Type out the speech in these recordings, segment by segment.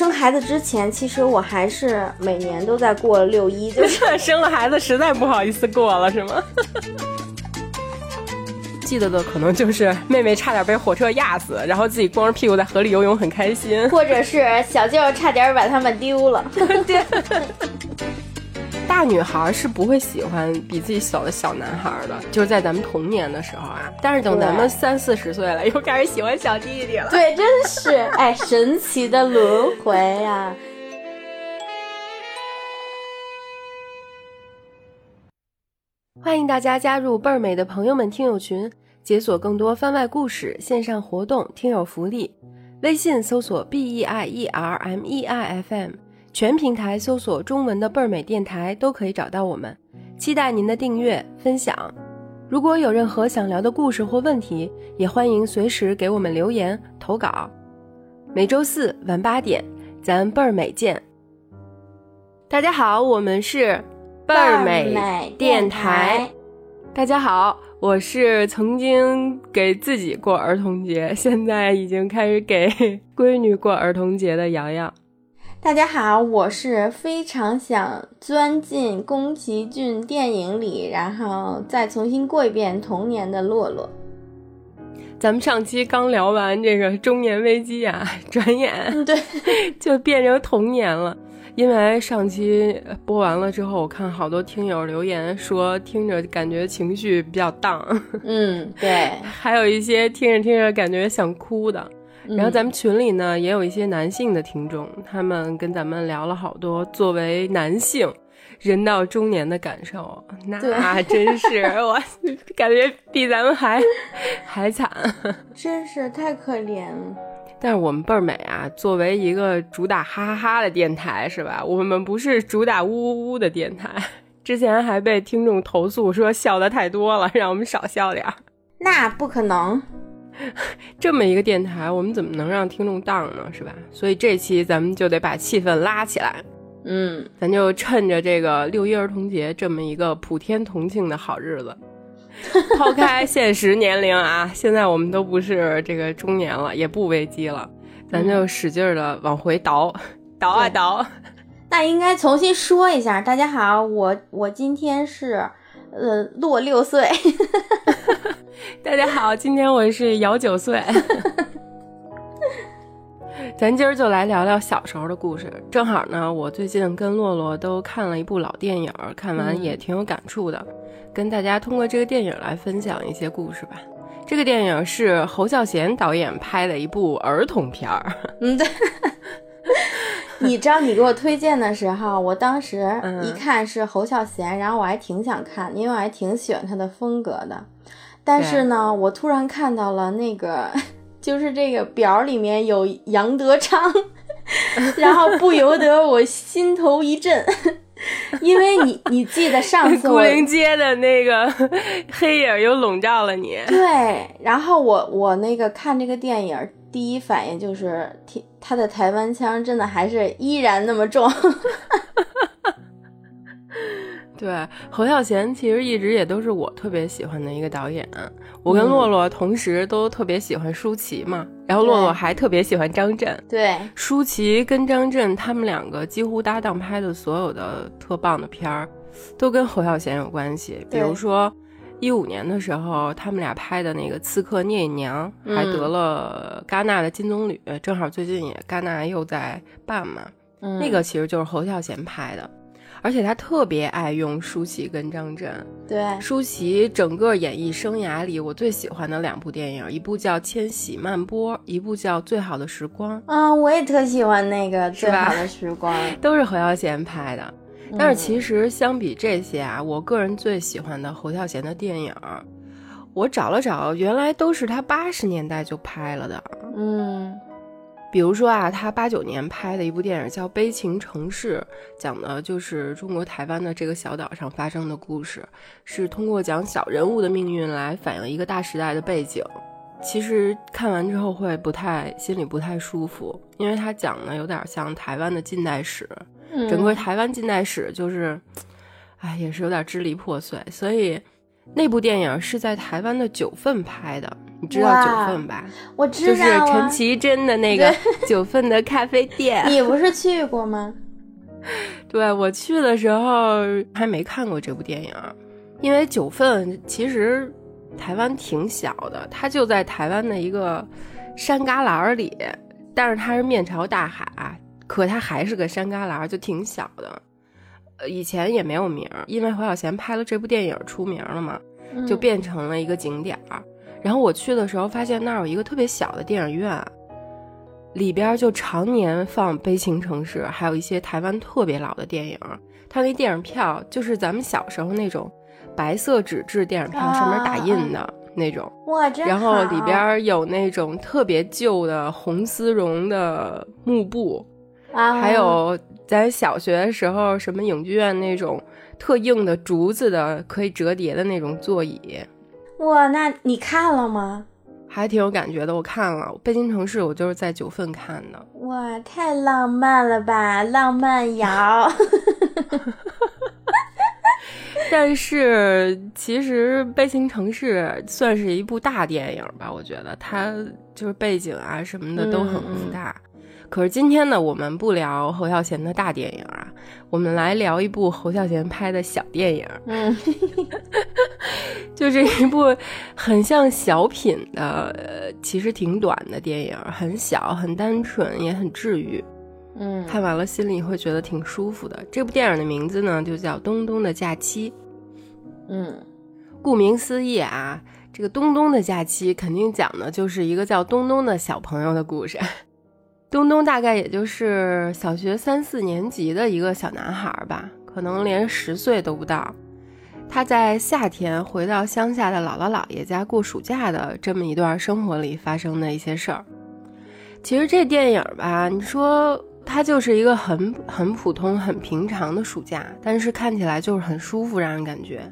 生孩子之前，其实我还是每年都在过六一，就是 生了孩子实在不好意思过了，是吗？记得的可能就是妹妹差点被火车压死，然后自己光着屁股在河里游泳，很开心；或者是小舅差点把他们丢了。对。大女孩是不会喜欢比自己小的小男孩的，就是在咱们童年的时候啊。但是等咱们三四十岁了，又开始喜欢小弟弟了。对，真是哎，神奇的轮回呀！欢迎大家加入倍儿美的朋友们听友群，解锁更多番外故事、线上活动、听友福利。微信搜索 b e i e r m e i f m。全平台搜索中文的倍儿美电台都可以找到我们，期待您的订阅分享。如果有任何想聊的故事或问题，也欢迎随时给我们留言投稿。每周四晚八点，咱倍儿美见。大家好，我们是倍儿美电台。大家好，我是曾经给自己过儿童节，现在已经开始给闺女过儿童节的瑶瑶。大家好，我是非常想钻进宫崎骏电影里，然后再重新过一遍童年的洛洛。咱们上期刚聊完这个中年危机啊，转眼对 就变成童年了。因为上期播完了之后，我看好多听友留言说听着感觉情绪比较荡，嗯，对，还有一些听着听着感觉想哭的。然后咱们群里呢也有一些男性的听众，他们跟咱们聊了好多作为男性人到中年的感受，那真是我 感觉比咱们还还惨，真是太可怜了。但是我们倍儿美啊，作为一个主打哈哈哈的电台是吧？我们不是主打呜呜呜的电台，之前还被听众投诉说笑的太多了，让我们少笑点儿。那不可能。这么一个电台，我们怎么能让听众荡呢？是吧？所以这期咱们就得把气氛拉起来。嗯，咱就趁着这个六一儿童节这么一个普天同庆的好日子，抛开现实年龄啊，现在我们都不是这个中年了，也不危机了，咱就使劲的往回倒，倒啊倒。那应该重新说一下，大家好，我我今天是呃落六岁。大家好，今天我是姚九岁，咱今儿就来聊聊小时候的故事。正好呢，我最近跟洛洛都看了一部老电影，看完也挺有感触的，跟大家通过这个电影来分享一些故事吧。这个电影是侯孝贤导演拍的一部儿童片儿。嗯，对。你知道你给我推荐的时候，我当时一看是侯孝贤，然后我还挺想看，因为我还挺喜欢他的风格的。但是呢，我突然看到了那个，就是这个表里面有杨德昌，然后不由得我心头一震，因为你你记得上次古灵街的那个黑影又笼罩了你。对，然后我我那个看这个电影，第一反应就是他的台湾腔真的还是依然那么重。对，侯孝贤其实一直也都是我特别喜欢的一个导演。我跟洛洛同时都特别喜欢舒淇嘛，然后洛洛还特别喜欢张震。对，舒淇跟张震他们两个几乎搭档拍的所有的特棒的片儿，都跟侯孝贤有关系。比如说一五年的时候，他们俩拍的那个《刺客聂隐娘》还得了戛纳的金棕榈，正好最近也戛纳又在办嘛，那个其实就是侯孝贤拍的。而且他特别爱用舒淇跟张震。对，舒淇整个演艺生涯里，我最喜欢的两部电影，一部叫《千禧慢播》，一部叫《最好的时光》。啊，我也特喜欢那个《最好的时光 》，都是侯孝贤拍的。但是其实相比这些啊，我个人最喜欢的侯孝贤的电影，我找了找，原来都是他八十年代就拍了的。嗯。比如说啊，他八九年拍的一部电影叫《悲情城市》，讲的就是中国台湾的这个小岛上发生的故事，是通过讲小人物的命运来反映一个大时代的背景。其实看完之后会不太心里不太舒服，因为他讲的有点像台湾的近代史，整个台湾近代史就是，哎，也是有点支离破碎。所以那部电影是在台湾的九份拍的。你知道九份吧？我知道，就是陈绮贞的那个 九份的咖啡店。你不是去过吗？对我去的时候还没看过这部电影，因为九份其实台湾挺小的，它就在台湾的一个山旮旯里，但是它是面朝大海，可它还是个山旮旯，就挺小的。呃，以前也没有名，因为侯孝贤拍了这部电影出名了嘛，就变成了一个景点儿。然后我去的时候发现那儿有一个特别小的电影院。里边就常年放《悲情城市》，还有一些台湾特别老的电影。它那电影票就是咱们小时候那种白色纸质电影票，上面打印的那种。哇，然后里边有那种特别旧的红丝绒的幕布，还有咱小学时候什么影剧院那种特硬的竹子的可以折叠的那种座椅。哇，那你看了吗？还挺有感觉的，我看了《北京城市》，我就是在九份看的。哇，太浪漫了吧，浪漫摇。但是其实《悲情城市》算是一部大电影吧，我觉得它就是背景啊什么的都很宏大。可是今天呢，我们不聊侯孝贤的大电影啊，我们来聊一部侯孝贤拍的小电影。嗯，就是一部很像小品的，其实挺短的电影，很小，很单纯，也很治愈。嗯，看完了心里会觉得挺舒服的。这部电影的名字呢，就叫《东东的假期》。嗯，顾名思义啊，这个东东的假期肯定讲的就是一个叫东东的小朋友的故事。东东大概也就是小学三四年级的一个小男孩吧，可能连十岁都不到。他在夏天回到乡下的姥姥姥爷家过暑假的这么一段生活里发生的一些事儿。其实这电影吧，你说它就是一个很很普通、很平常的暑假，但是看起来就是很舒服，让人感觉。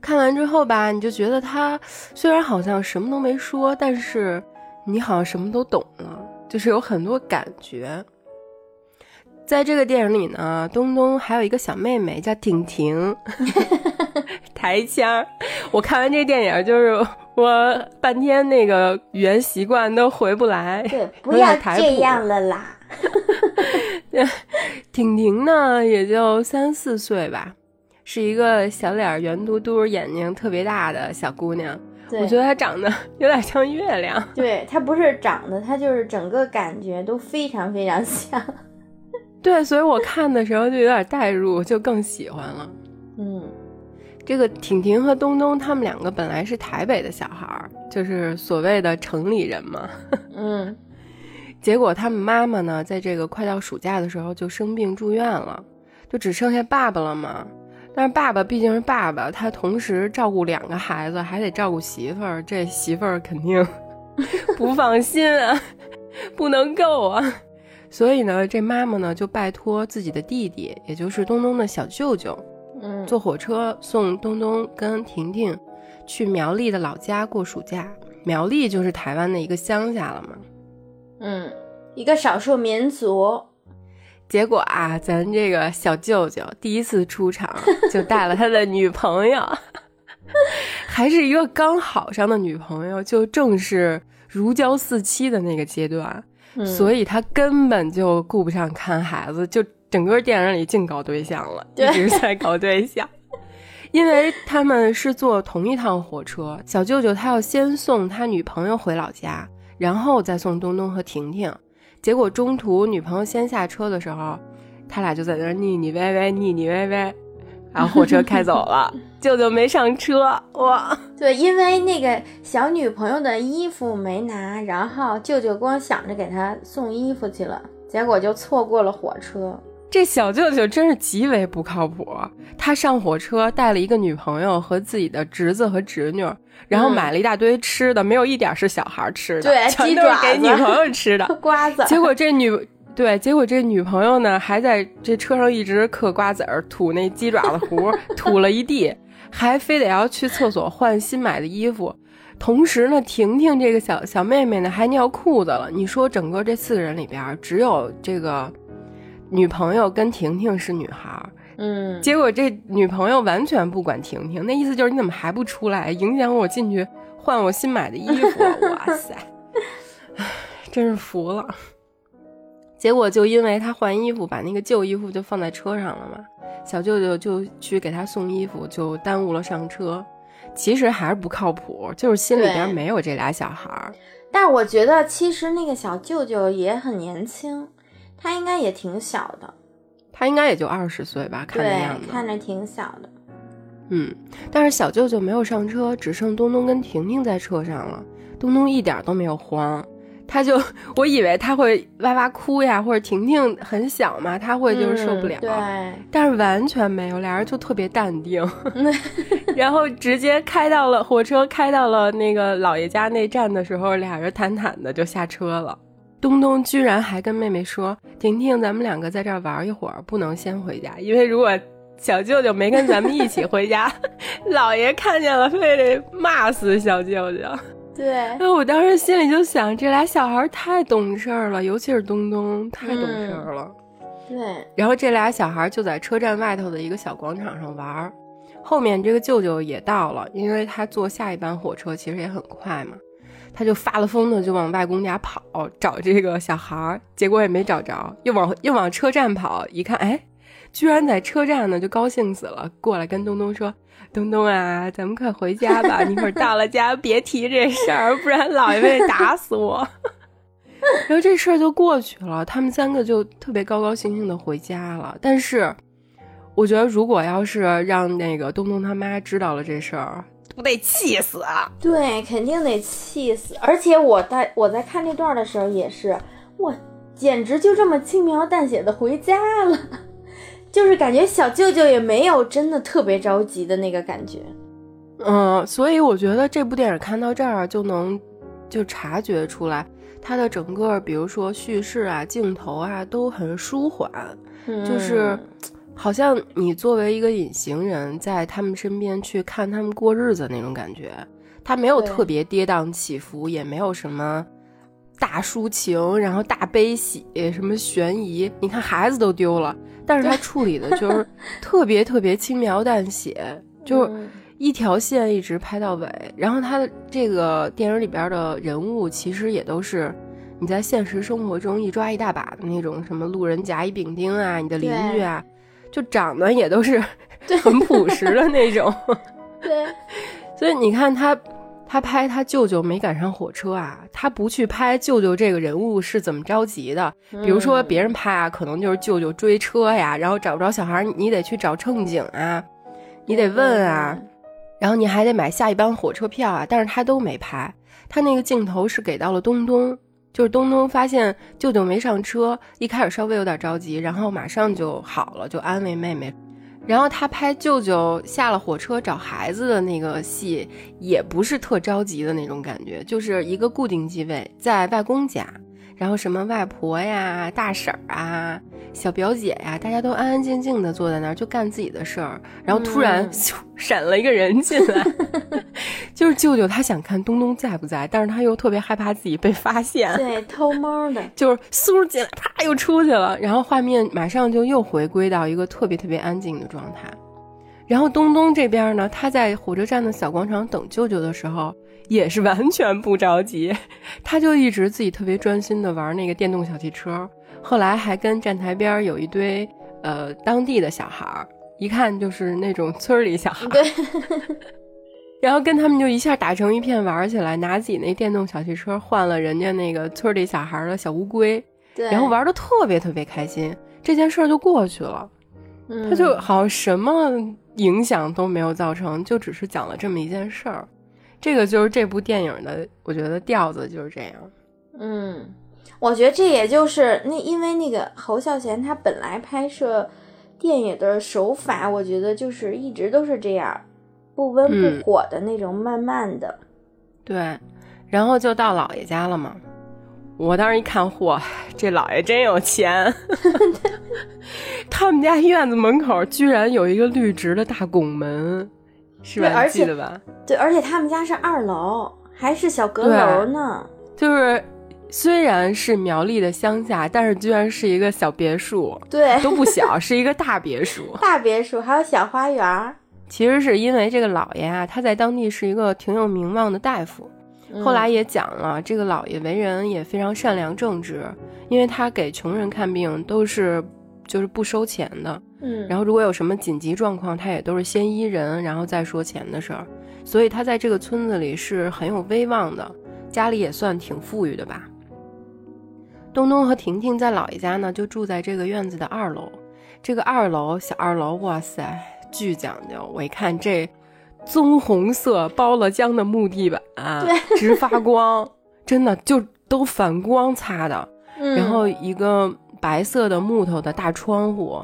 看完之后吧，你就觉得他虽然好像什么都没说，但是你好像什么都懂了。就是有很多感觉，在这个电影里呢，东东还有一个小妹妹叫婷婷，台腔。我看完这电影，就是我半天那个语言习惯都回不来。对，不要这样了啦。婷婷呢，也就三四岁吧，是一个小脸圆嘟嘟、眼睛特别大的小姑娘。我觉得它长得 有点像月亮。对，它不是长得，它就是整个感觉都非常非常像。对，所以我看的时候就有点代入，就更喜欢了。嗯，这个婷婷和东东他们两个本来是台北的小孩儿，就是所谓的城里人嘛。嗯，结果他们妈妈呢，在这个快到暑假的时候就生病住院了，就只剩下爸爸了嘛。但是爸爸毕竟是爸爸，他同时照顾两个孩子，还得照顾媳妇儿，这媳妇儿肯定 不放心啊，不能够啊。所以呢，这妈妈呢就拜托自己的弟弟，也就是东东的小舅舅，嗯，坐火车送东东跟婷婷去苗栗的老家过暑假。苗栗就是台湾的一个乡下了嘛，嗯，一个少数民族。结果啊，咱这个小舅舅第一次出场 就带了他的女朋友，还是一个刚好上的女朋友，就正是如胶似漆的那个阶段，所以他根本就顾不上看孩子，就整个电影里净搞对象了，一直在搞对象，因为他们是坐同一趟火车，小舅舅他要先送他女朋友回老家，然后再送东东和婷婷。结果中途女朋友先下车的时候，他俩就在那腻腻歪歪，腻腻歪歪，然后火车开走了，舅舅没上车哇。对，因为那个小女朋友的衣服没拿，然后舅舅光想着给她送衣服去了，结果就错过了火车。这小舅舅真是极为不靠谱，他上火车带了一个女朋友和自己的侄子和侄女。然后买了一大堆吃的，没有一点是小孩吃的，对，全都是给女朋友吃的 瓜子。结果这女对，结果这女朋友呢，还在这车上一直嗑瓜子儿，吐那鸡爪子糊，吐了一地，还非得要去厕所换新买的衣服。同时呢，婷婷这个小小妹妹呢，还尿裤子了。你说整个这四个人里边，只有这个女朋友跟婷婷是女孩。嗯，结果这女朋友完全不管婷婷，那意思就是你怎么还不出来，影响我进去换我新买的衣服。哇塞，真是服了。结果就因为他换衣服，把那个旧衣服就放在车上了嘛。小舅舅就去给他送衣服，就耽误了上车。其实还是不靠谱，就是心里边没有这俩小孩儿。但我觉得，其实那个小舅舅也很年轻，他应该也挺小的。他应该也就二十岁吧，看着样子，看着挺小的。嗯，但是小舅舅没有上车，只剩东东跟婷婷在车上了。东东一点都没有慌。他就 我以为他会哇哇哭呀，或者婷婷很小嘛，他会就是受不了。对，但是完全没有，俩人就特别淡定，然后直接开到了火车，开到了那个姥爷家那站的时候，俩人坦坦的就下车了。东东居然还跟妹妹说：“婷婷，咱们两个在这儿玩一会儿，不能先回家，因为如果小舅舅没跟咱们一起回家，老爷看见了非得骂死小舅舅。”对，那我当时心里就想，这俩小孩太懂事儿了，尤其是东东，太懂事儿了。对，然后这俩小孩就在车站外头的一个小广场上玩儿。后面这个舅舅也到了，因为他坐下一班火车其实也很快嘛，他就发了疯的就往外公家跑找这个小孩儿，结果也没找着，又往又往车站跑，一看，哎，居然在车站呢，就高兴死了，过来跟东东说。东东啊，咱们快回家吧！一会儿到了家别提这事儿，不然姥爷会打死我。然后这事儿就过去了，他们三个就特别高高兴兴的回家了。但是，我觉得如果要是让那个东东他妈知道了这事儿，不得气死啊！对，肯定得气死。而且我在我在看那段的时候也是，我简直就这么轻描淡写的回家了。就是感觉小舅舅也没有真的特别着急的那个感觉，嗯，所以我觉得这部电影看到这儿就能就察觉出来，它的整个比如说叙事啊、镜头啊都很舒缓，就是好像你作为一个隐形人在他们身边去看他们过日子那种感觉，他没有特别跌宕起伏，也没有什么大抒情，然后大悲喜，什么悬疑，你看孩子都丢了。但是他处理的就是特别特别轻描淡写，就是一条线一直拍到尾。然后他的这个电影里边的人物其实也都是你在现实生活中一抓一大把的那种，什么路人甲乙丙丁啊，你的邻居啊，就长得也都是很朴实的那种。对，所以你看他。他拍他舅舅没赶上火车啊，他不去拍舅舅这个人物是怎么着急的？比如说别人拍啊，可能就是舅舅追车呀，然后找不着小孩，你得去找乘警啊，你得问啊，然后你还得买下一班火车票啊。但是他都没拍，他那个镜头是给到了东东，就是东东发现舅舅没上车，一开始稍微有点着急，然后马上就好了，就安慰妹妹。然后他拍舅舅下了火车找孩子的那个戏，也不是特着急的那种感觉，就是一个固定机位在外公家。然后什么外婆呀、大婶儿啊、小表姐呀，大家都安安静静的坐在那儿，就干自己的事儿。然后突然 闪了一个人进来，就是舅舅，他想看东东在不在，但是他又特别害怕自己被发现，对，偷摸的，就是嗖进来，啪又出去了。然后画面马上就又回归到一个特别特别安静的状态。然后东东这边呢，他在火车站的小广场等舅舅的时候。也是完全不着急，他就一直自己特别专心的玩那个电动小汽车。后来还跟站台边有一堆呃当地的小孩儿，一看就是那种村里小孩儿。对。然后跟他们就一下打成一片玩起来，拿自己那电动小汽车换了人家那个村里小孩的小乌龟，对。然后玩的特别特别开心，这件事儿就过去了。他就好像什么影响都没有造成，就只是讲了这么一件事儿。这个就是这部电影的，我觉得调子就是这样。嗯，我觉得这也就是那，因为那个侯孝贤他本来拍摄电影的手法，我觉得就是一直都是这样，不温不火的那种，慢慢的。对，然后就到姥爷家了嘛。我当时一看，嚯，这老爷真有钱！他们家院子门口居然有一个绿植的大拱门。是吧？记得吧？对，而且他们家是二楼，还是小阁楼呢。就是虽然是苗栗的乡下，但是居然是一个小别墅。对，都不小，是一个大别墅。大别墅还有小花园。其实是因为这个老爷啊，他在当地是一个挺有名望的大夫。后来也讲了，这个老爷为人也非常善良正直，因为他给穷人看病都是就是不收钱的。嗯，然后如果有什么紧急状况，他也都是先医人，然后再说钱的事儿。所以他在这个村子里是很有威望的，家里也算挺富裕的吧。东东和婷婷在姥爷家呢，就住在这个院子的二楼。这个二楼小二楼，哇塞，巨讲究！我一看这。棕红色包了浆的木地板，直发光，真的就都反光擦的。然后一个白色的木头的大窗户，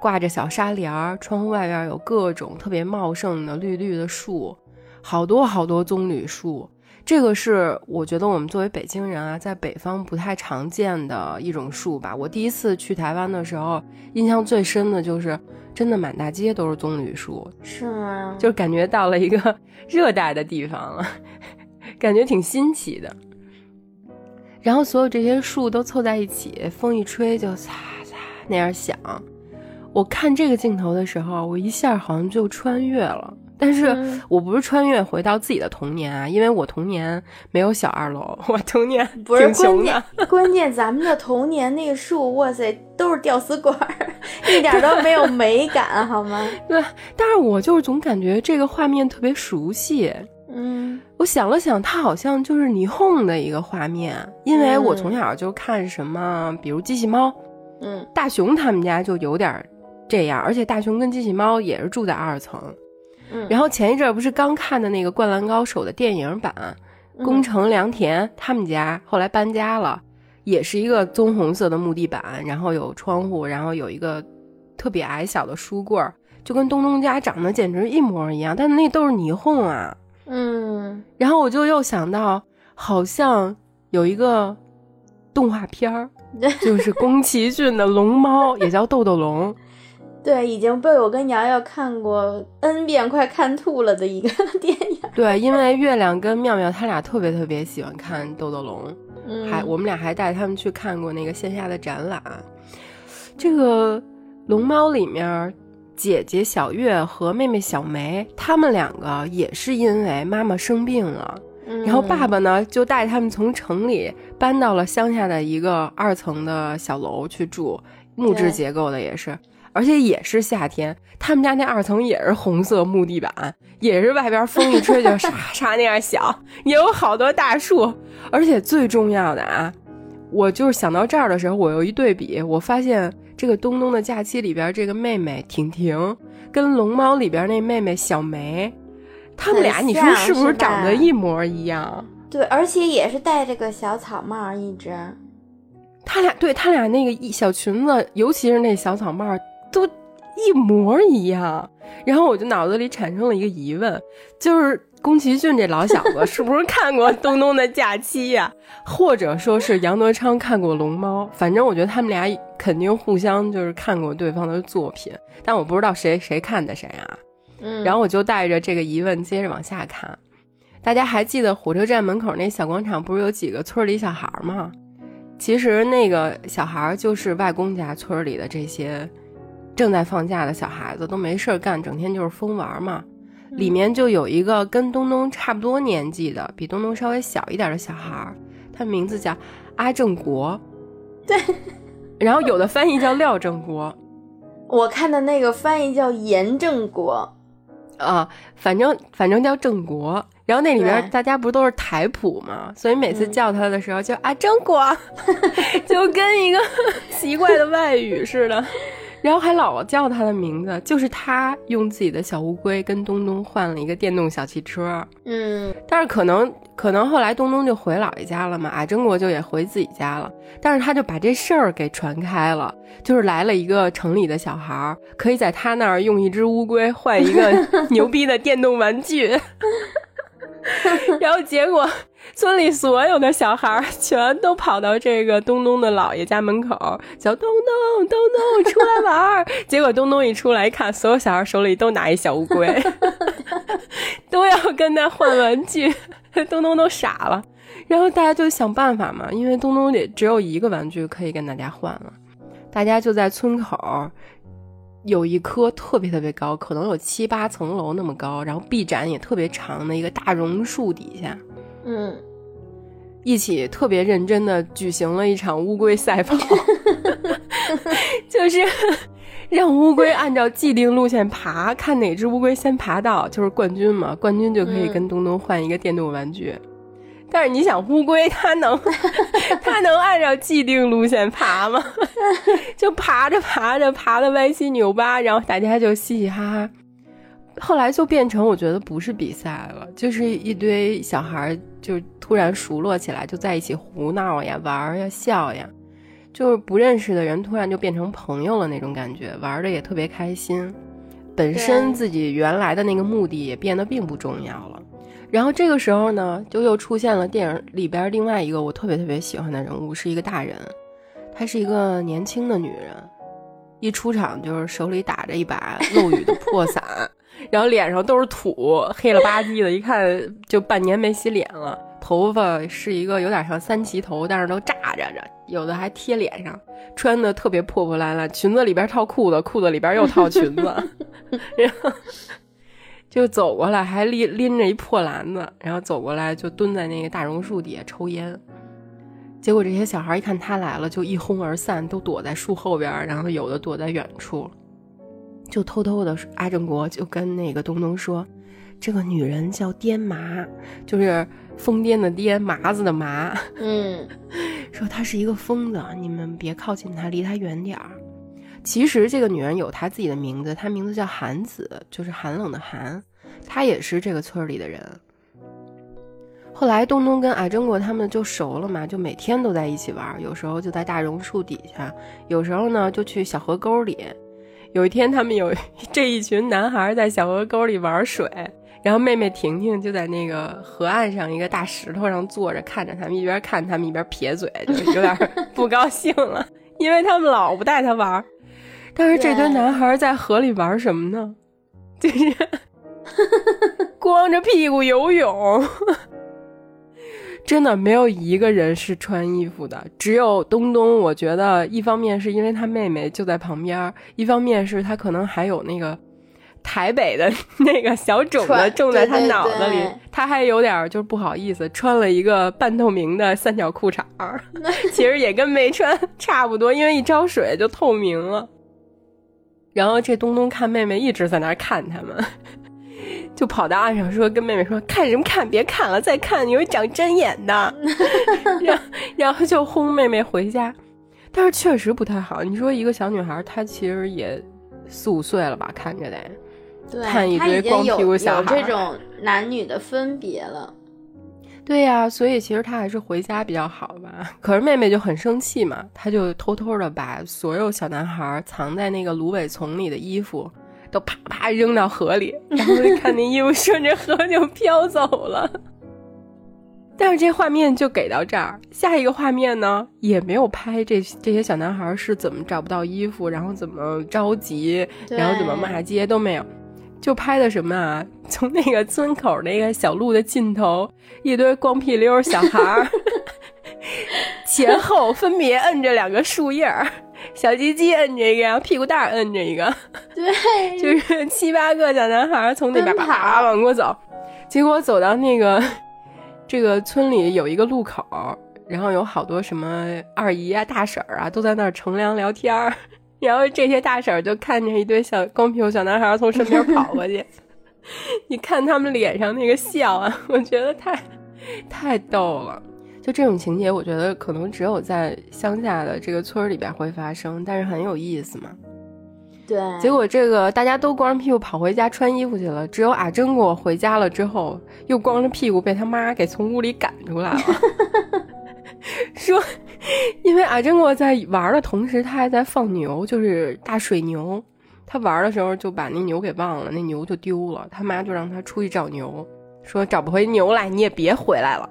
挂着小纱帘儿，窗户外边有各种特别茂盛的绿绿的树，好多好多棕榈树。这个是我觉得我们作为北京人啊，在北方不太常见的一种树吧。我第一次去台湾的时候，印象最深的就是。真的满大街都是棕榈树，是吗？就感觉到了一个 热带的地方了，感觉挺新奇的。然后所有这些树都凑在一起，风一吹就嚓嚓那样响。我看这个镜头的时候，我一下好像就穿越了。但是我不是穿越回到自己的童年啊，因为我童年没有小二楼，我童年不是关键，关键咱们的童年那个树，哇塞，都是吊死鬼，一点都没有美感，好吗？对，但是我就是总感觉这个画面特别熟悉。嗯，我想了想，它好像就是霓虹的一个画面，因为我从小就看什么，比如机器猫，嗯，大熊他们家就有点这样，而且大熊跟机器猫也是住在二层。然后前一阵不是刚看的那个《灌篮高手》的电影版，宫城良田他们家后来搬家了，也是一个棕红色的木地板，然后有窗户，然后有一个特别矮小的书柜，就跟东东家长得简直一模一样，但那都是霓虹啊。嗯，然后我就又想到，好像有一个动画片儿，就是宫崎骏的龙猫，也叫豆豆龙。对，已经被我跟瑶瑶看过 N 遍，快看吐了的一个 电影。对，因为月亮跟妙妙他俩特别特别喜欢看豆豆龙，还我们俩还带他们去看过那个线下的展览。这个龙猫里面，姐姐小月和妹妹小梅，他们两个也是因为妈妈生病了，然后爸爸呢就带他们从城里搬到了乡下的一个二层的小楼去住，木质结构的也是。而且也是夏天，他们家那二层也是红色木地板，也是外边风一吹就 沙沙那样响，也有好多大树。而且最重要的啊，我就是想到这儿的时候，我又一对比，我发现这个《东东的假期》里边这个妹妹婷婷，跟《龙猫》里边那妹妹小梅，他们俩你说是不是长得一模一样？对，而且也是戴着个小草帽，一直。他俩对他俩那个一小裙子，尤其是那小草帽。都一模一样，然后我就脑子里产生了一个疑问，就是宫崎骏这老小子 是不是看过《东东的假期》呀？或者说是杨德昌看过《龙猫》？反正我觉得他们俩肯定互相就是看过对方的作品，但我不知道谁谁看的谁啊。嗯，然后我就带着这个疑问接着往下看。大家还记得火车站门口那小广场不是有几个村里小孩吗？其实那个小孩就是外公家村里的这些。正在放假的小孩子都没事儿干，整天就是疯玩嘛。里面就有一个跟东东差不多年纪的，比东东稍微小一点的小孩，他名字叫阿正国。对，然后有的翻译叫廖正国，我看的那个翻译叫严正国。啊，反正反正叫正国。然后那里边大家不都是台普嘛，所以每次叫他的时候就啊正国，就跟一个 奇怪的外语似的。然后还老叫他的名字，就是他用自己的小乌龟跟东东换了一个电动小汽车。嗯，但是可能可能后来东东就回姥爷家了嘛，啊，真国就也回自己家了。但是他就把这事儿给传开了，就是来了一个城里的小孩儿，可以在他那儿用一只乌龟换一个 牛逼的电动玩具。然后结果。村里所有的小孩全都跑到这个东东的姥爷家门口，叫东东，东东出来玩儿。结果东东一出来，一看，所有小孩手里都拿一小乌龟，都要跟他换玩具。东东都傻了。然后大家就想办法嘛，因为东东也只有一个玩具可以跟大家换了。大家就在村口有一棵特别特别高，可能有七八层楼那么高，然后臂展也特别长的一个大榕树底下，嗯，一起特别认真的举行了一场乌龟赛跑，就是让乌龟按照既定路线爬，看哪只乌龟先爬到就是冠军嘛，冠军就可以跟东东换一个电动玩具。但是你想，乌龟它能 它能按照既定路线爬吗？就爬着爬着，爬的歪七扭八，然后大家就嘻嘻哈哈。后来就变成我觉得不是比赛了，就是一堆小孩就突然熟络起来，就在一起胡闹呀、玩呀、笑呀，就是不认识的人突然就变成朋友了那种感觉，玩的也特别开心。本身自己原来的那个目的也变得并不重要了。然后这个时候呢，就又出现了电影里边另外一个我特别特别喜欢的人物，是一个大人，她是一个年轻的女人，一出场就是手里打着一把漏雨的破伞，然后脸上都是土，黑了吧唧的，一看就半年没洗脸了，头发是一个有点像三旗头，但是都炸着着，有的还贴脸上，穿的特别破破烂烂，裙子里边套裤子，裤子里边又套裙子，然后。就走过来，还拎拎着一破篮子，然后走过来就蹲在那个大榕树底下抽烟。结果这些小孩一看他来了，就一哄而散，都躲在树后边，然后有的躲在远处，就偷偷的阿正国就跟那个东东说：“这个女人叫颠麻，就是疯癫的癫，麻子的麻。嗯，说她是一个疯子，你们别靠近她，离她远点儿。”其实这个女人有她自己的名字，她名字叫韩子，就是寒冷的寒。她也是这个村里的人。后来东东跟阿珍果他们就熟了嘛，就每天都在一起玩，有时候就在大榕树底下，有时候呢就去小河沟里。有一天他们有 这一群男孩在小河沟里玩水，然后妹妹婷婷就在那个河岸上一个大石头上坐着，看着他们，一边看他们一边撇嘴，就有点不高兴了，因为他们老不带他玩。但是这堆男孩在河里玩什么呢？就是 光着屁股游泳，真的没有一个人是穿衣服的，只有东东。我觉得一方面是因为他妹妹就在旁边，一方面是他可能还有那个台北的 那个小种子种在他脑子里，他还有点就是不好意思，穿了一个半透明的三角裤衩其实也跟没穿差不多，因为一招水就透明了。然后这东东看妹妹一直在那儿看他们，就跑到岸上说：“跟妹妹说，看什么看？别看了，再看你会长针眼的。”然然后就轰妹妹回家。但是确实不太好。你说一个小女孩，她其实也四五岁了吧？看着得，看一堆光屁股小孩。有这种男女的分别了。对呀，所以其实他还是回家比较好吧。可是妹妹就很生气嘛，她就偷偷的把所有小男孩藏在那个芦苇丛里的衣服都啪啪扔到河里，然后就看那衣服顺着河就飘走了。但是这画面就给到这儿，下一个画面呢也没有拍这这些小男孩是怎么找不到衣服，然后怎么着急，然后怎么骂街都没有。就拍的什么啊？从那个村口那个小路的尽头，一堆光屁溜小孩儿，前后分别摁着两个树叶儿，小鸡鸡摁着一个，然后屁股蛋儿摁着一个，对，就是七八个小男孩从那边啪往过走，结果走到那个这个村里有一个路口，然后有好多什么二姨啊、大婶儿啊都在那儿乘凉聊天儿。然后这些大婶就看见一堆小光屁股小男孩从身边跑过去，你看他们脸上那个笑啊，我觉得太太逗了。就这种情节，我觉得可能只有在乡下的这个村里边会发生，但是很有意思嘛。对。结果这个大家都光着屁股跑回家穿衣服去了，只有阿珍果回家了之后，又光着屁股被他妈给从屋里赶出来了，说。因为阿珍国在玩的同时，他还在放牛，就是大水牛。他玩的时候就把那牛给忘了，那牛就丢了。他妈就让他出去找牛，说找不回牛来，你也别回来了。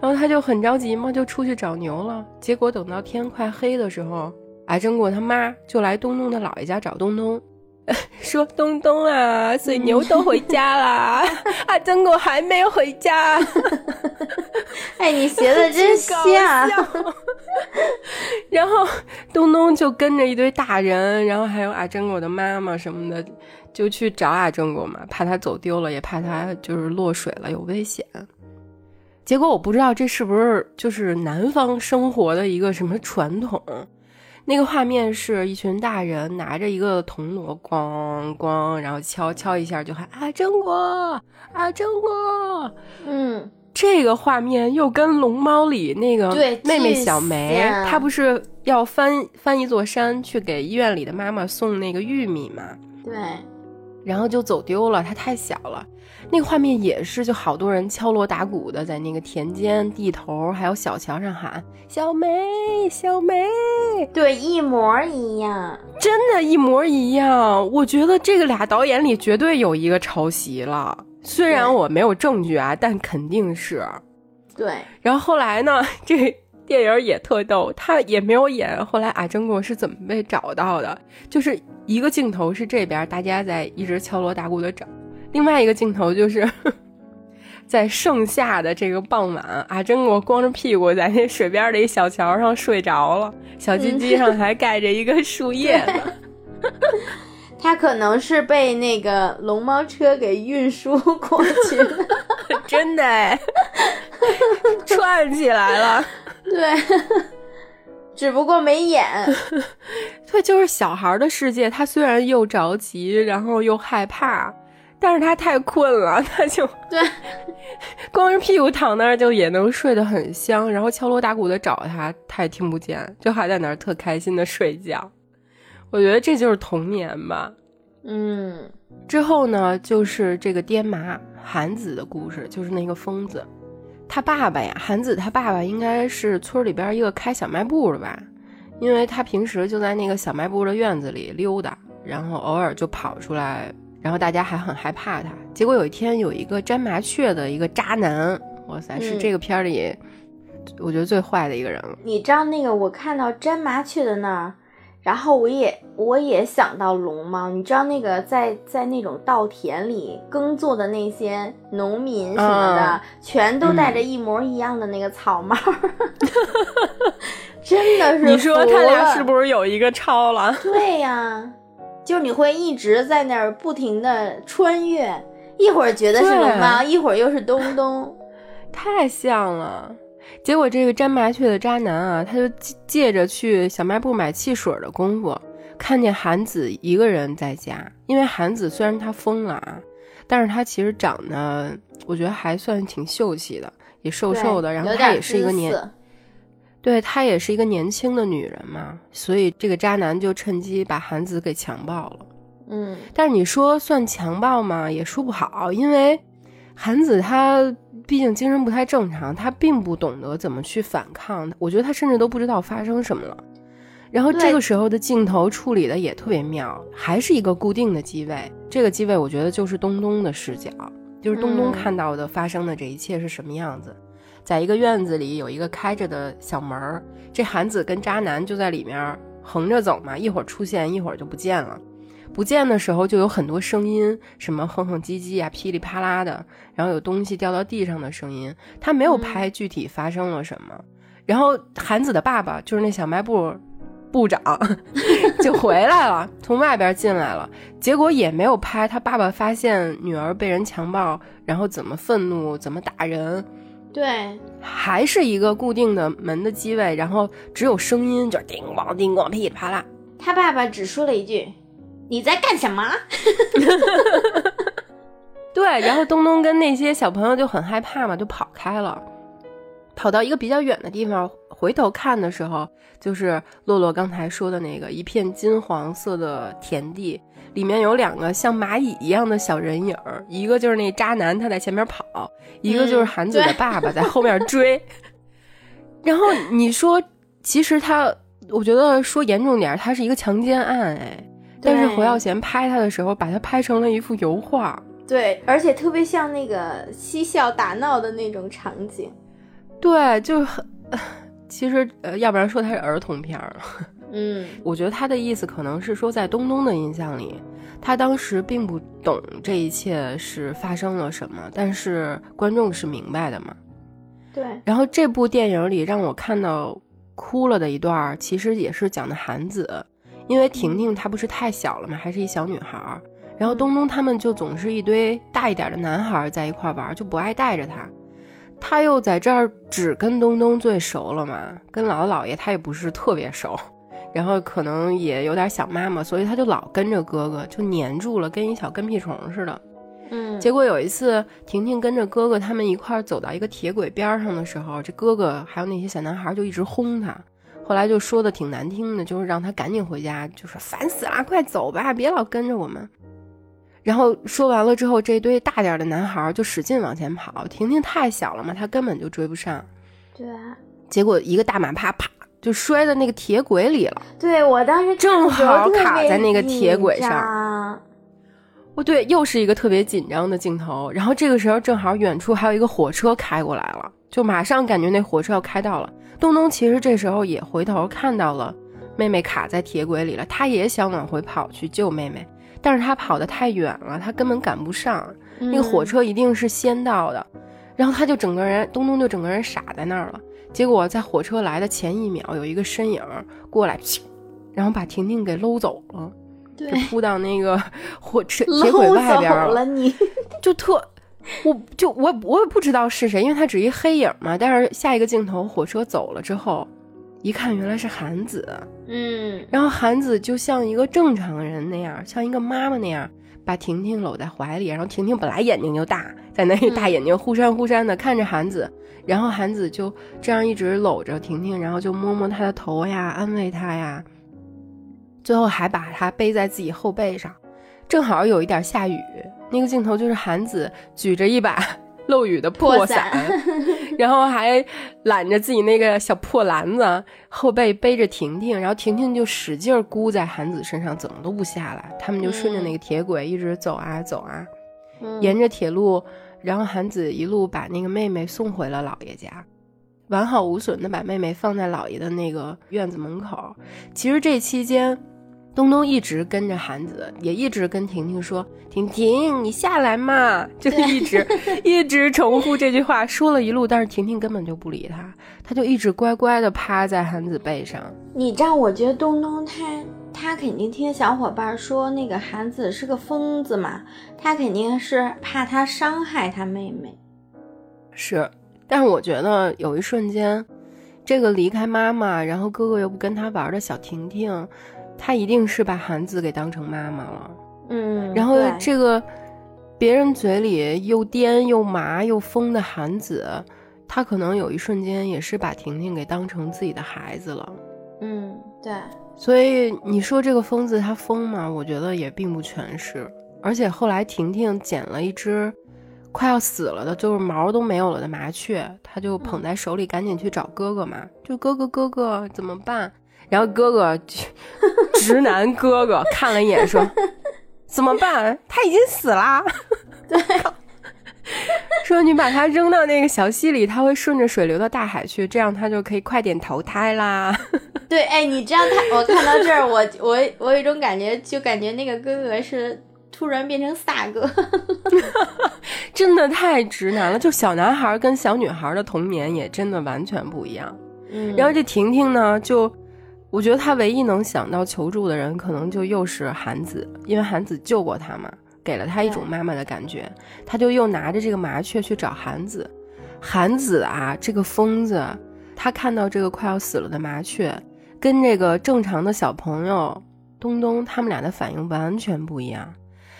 然后他就很着急嘛，就出去找牛了。结果等到天快黑的时候，阿珍国他妈就来东东的姥爷家找东东。说东东啊，水牛都回家啦，阿珍果还没有回家。哎，你学的真像。然后东东就跟着一堆大人，然后还有阿珍果的妈妈什么的，就去找阿珍果嘛，怕他走丢了，也怕他就是落水了有危险。结果我不知道这是不是就是南方生活的一个什么传统。那个画面是一群大人拿着一个铜锣，咣咣，然后敲敲一下就喊啊中国啊中国。嗯，这个画面又跟《龙猫》里那个妹妹小梅，她不是要翻翻一座山去给医院里的妈妈送那个玉米吗？对，然后就走丢了，她太小了。那个画面也是，就好多人敲锣打鼓的在那个田间地头，还有小桥上喊“小梅，小梅”，对，一模一样，真的，一模一样。我觉得这个俩导演里绝对有一个抄袭了，虽然我没有证据啊，但肯定是。对。然后后来呢，这电影也特逗，他也没有演后来阿珍果是怎么被找到的，就是一个镜头是这边大家在一直敲锣打鼓的找。另外一个镜头就是 在盛夏的这个傍晚，阿珍我光着屁股在那水边的一小桥上睡着了，小鸡鸡上还盖着一个树叶子。他可能是被那个龙猫车给运输过去了，真的哎，串起来了。对，只不过没演。对，就是小孩的世界，他虽然又着急，然后又害怕。但是他太困了，他就对，光着屁股躺那儿就也能睡得很香。然后敲锣打鼓的找他，他也听不见，就还在那儿特开心的睡觉。我觉得这就是童年吧。嗯，之后呢，就是这个爹妈韩子的故事，就是那个疯子，他爸爸呀，韩子他爸爸应该是村里边一个开小卖部的吧，因为他平时就在那个小卖部的院子里溜达，然后偶尔就跑出来。然后大家还很害怕他，结果有一天有一个粘麻雀的一个渣男，哇塞，是这个片里我觉得最坏的一个人了。你知道那个我看到粘麻雀的那儿，然后我也我也想到龙猫。你知道那个在在那种稻田里耕作的那些农民什么的，全都戴着一模一样的那个草帽，真的是。你说他俩是不是有一个超了？对呀。就你会一直在那儿不停的穿越，一会儿觉得是龙猫，一会儿又是东东，太像了。结果这个粘麻雀的渣男啊，他就借着去小卖部买汽水的功夫，看见韩子一个人在家。因为韩子虽然他疯了啊，但是他其实长得我觉得还算挺秀气的，也瘦瘦的，然后他也是一个年。对她也是一个年轻的女人嘛，所以这个渣男就趁机把韩子给强暴了。嗯，但是你说算强暴吗？也说不好，因为韩子她毕竟精神不太正常，她并不懂得怎么去反抗。我觉得她甚至都不知道发生什么了。然后这个时候的镜头处理的也特别妙，还是一个固定的机位。这个机位我觉得就是东东的视角，就是东东看到的发生的这一切是什么样子。在一个院子里有一个开着的小门儿，这韩子跟渣男就在里面横着走嘛，一会儿出现，一会儿就不见了。不见的时候就有很多声音，什么哼哼唧唧啊，噼里啪啦的，然后有东西掉到地上的声音。他没有拍具体发生了什么。然后韩子的爸爸就是那小卖部部长 就回来了，从外边进来了。结果也没有拍他爸爸发现女儿被人强暴，然后怎么愤怒，怎么打人。对，还是一个固定的门的机位，然后只有声音，就是叮咣叮咣，噼里啪啦。他爸爸只说了一句：“你在干什么？” 对，然后东东跟那些小朋友就很害怕嘛，就跑开了，跑到一个比较远的地方，回头看的时候，就是洛洛刚才说的那个一片金黄色的田地。里面有两个像蚂蚁一样的小人影儿，一个就是那渣男他在前面跑，一个就是韩子的爸爸在后面追。然后你说，其实他，我觉得说严重点，他是一个强奸案，哎，但是侯耀贤拍他的时候，把他拍成了一幅油画。对，而且特别像那个嬉笑打闹的那种场景。对，就很，其实呃，要不然说他是儿童片儿。嗯，我觉得他的意思可能是说，在东东的印象里，他当时并不懂这一切是发生了什么，但是观众是明白的嘛。对。然后这部电影里让我看到哭了的一段，其实也是讲的韩子，因为婷婷她不是太小了嘛，还是一小女孩儿，然后东东他们就总是一堆大一点的男孩在一块玩，就不爱带着她。他又在这儿只跟东东最熟了嘛，跟姥姥姥爷他也不是特别熟，然后可能也有点想妈妈，所以他就老跟着哥哥，就黏住了，跟一小跟屁虫似的。嗯，结果有一次，婷婷跟着哥哥他们一块走到一个铁轨边上的时候，这哥哥还有那些小男孩就一直轰他，后来就说的挺难听的，就是让他赶紧回家，就是烦死了，快走吧，别老跟着我们。然后说完了之后，这堆大点的男孩就使劲往前跑，婷婷太小了嘛，她根本就追不上。对啊，结果一个大马趴，啪就摔在那个铁轨里了。对我当时正好卡在那个铁轨上。哦，对，又是一个特别紧张的镜头。然后这个时候正好远处还有一个火车开过来了，就马上感觉那火车要开到了。东东其实这时候也回头看到了妹妹卡在铁轨里了，他也想往回跑去救妹妹。但是他跑得太远了，他根本赶不上。那个火车一定是先到的，然后他就整个人东东就整个人傻在那儿了。结果在火车来的前一秒，有一个身影过来，然后把婷婷给搂走了，就扑到那个 火车铁轨外边了。你 就特，我就我我也不知道是谁，因为他只一黑影嘛。但是下一个镜头，火车走了之后。一看原来是韩子，嗯，然后韩子就像一个正常人那样，像一个妈妈那样，把婷婷搂在怀里。然后婷婷本来眼睛就大，在那大眼睛忽闪忽闪的看着韩子，然后韩子就这样一直搂着婷婷，然后就摸摸她的头呀，安慰她呀，最后还把她背在自己后背上。正好有一点下雨，那个镜头就是韩子举着一把。漏雨的破伞，然后还揽着自己那个小破篮子，后背背着婷婷，然后婷婷就使劲箍在韩子身上，怎么都不下来。他们就顺着那个铁轨一直走啊走啊，沿着铁路，然后韩子一路把那个妹妹送回了姥爷家，完好无损的把妹妹放在姥爷的那个院子门口。其实这期间。东东一直跟着韩子，也一直跟婷婷说：“婷婷，你下来嘛！”就一直 一直重复这句话，说了一路，但是婷婷根本就不理他，他就一直乖乖的趴在韩子背上。你知道，我觉得东东他他肯定听小伙伴说那个韩子是个疯子嘛，他肯定是怕他伤害他妹妹。是，但是我觉得有一瞬间，这个离开妈妈，然后哥哥又不跟他玩的小婷婷。他一定是把韩子给当成妈妈了，嗯，然后这个别人嘴里又癫又麻又疯的韩子，他可能有一瞬间也是把婷婷给当成自己的孩子了，嗯，对。所以你说这个疯子他疯吗？我觉得也并不全是。而且后来婷婷捡了一只快要死了的，就是毛都没有了的麻雀，他就捧在手里，赶紧去找哥哥嘛，就哥哥哥哥怎么办？然后哥哥，直男哥哥 看了一眼说：“怎么办？他已经死啦。”对，说你把他扔到那个小溪里，他会顺着水流到大海去，这样他就可以快点投胎啦。对，哎，你这样他，我看到这儿，我我我有一种感觉，就感觉那个哥哥是突然变成萨哥，真的太直男了。就小男孩跟小女孩的童年也真的完全不一样。嗯，然后这婷婷呢，就。我觉得他唯一能想到求助的人，可能就又是韩子，因为韩子救过他嘛，给了他一种妈妈的感觉。他就又拿着这个麻雀去找韩子。韩子啊，这个疯子，他看到这个快要死了的麻雀，跟这个正常的小朋友东东他们俩的反应完全不一样。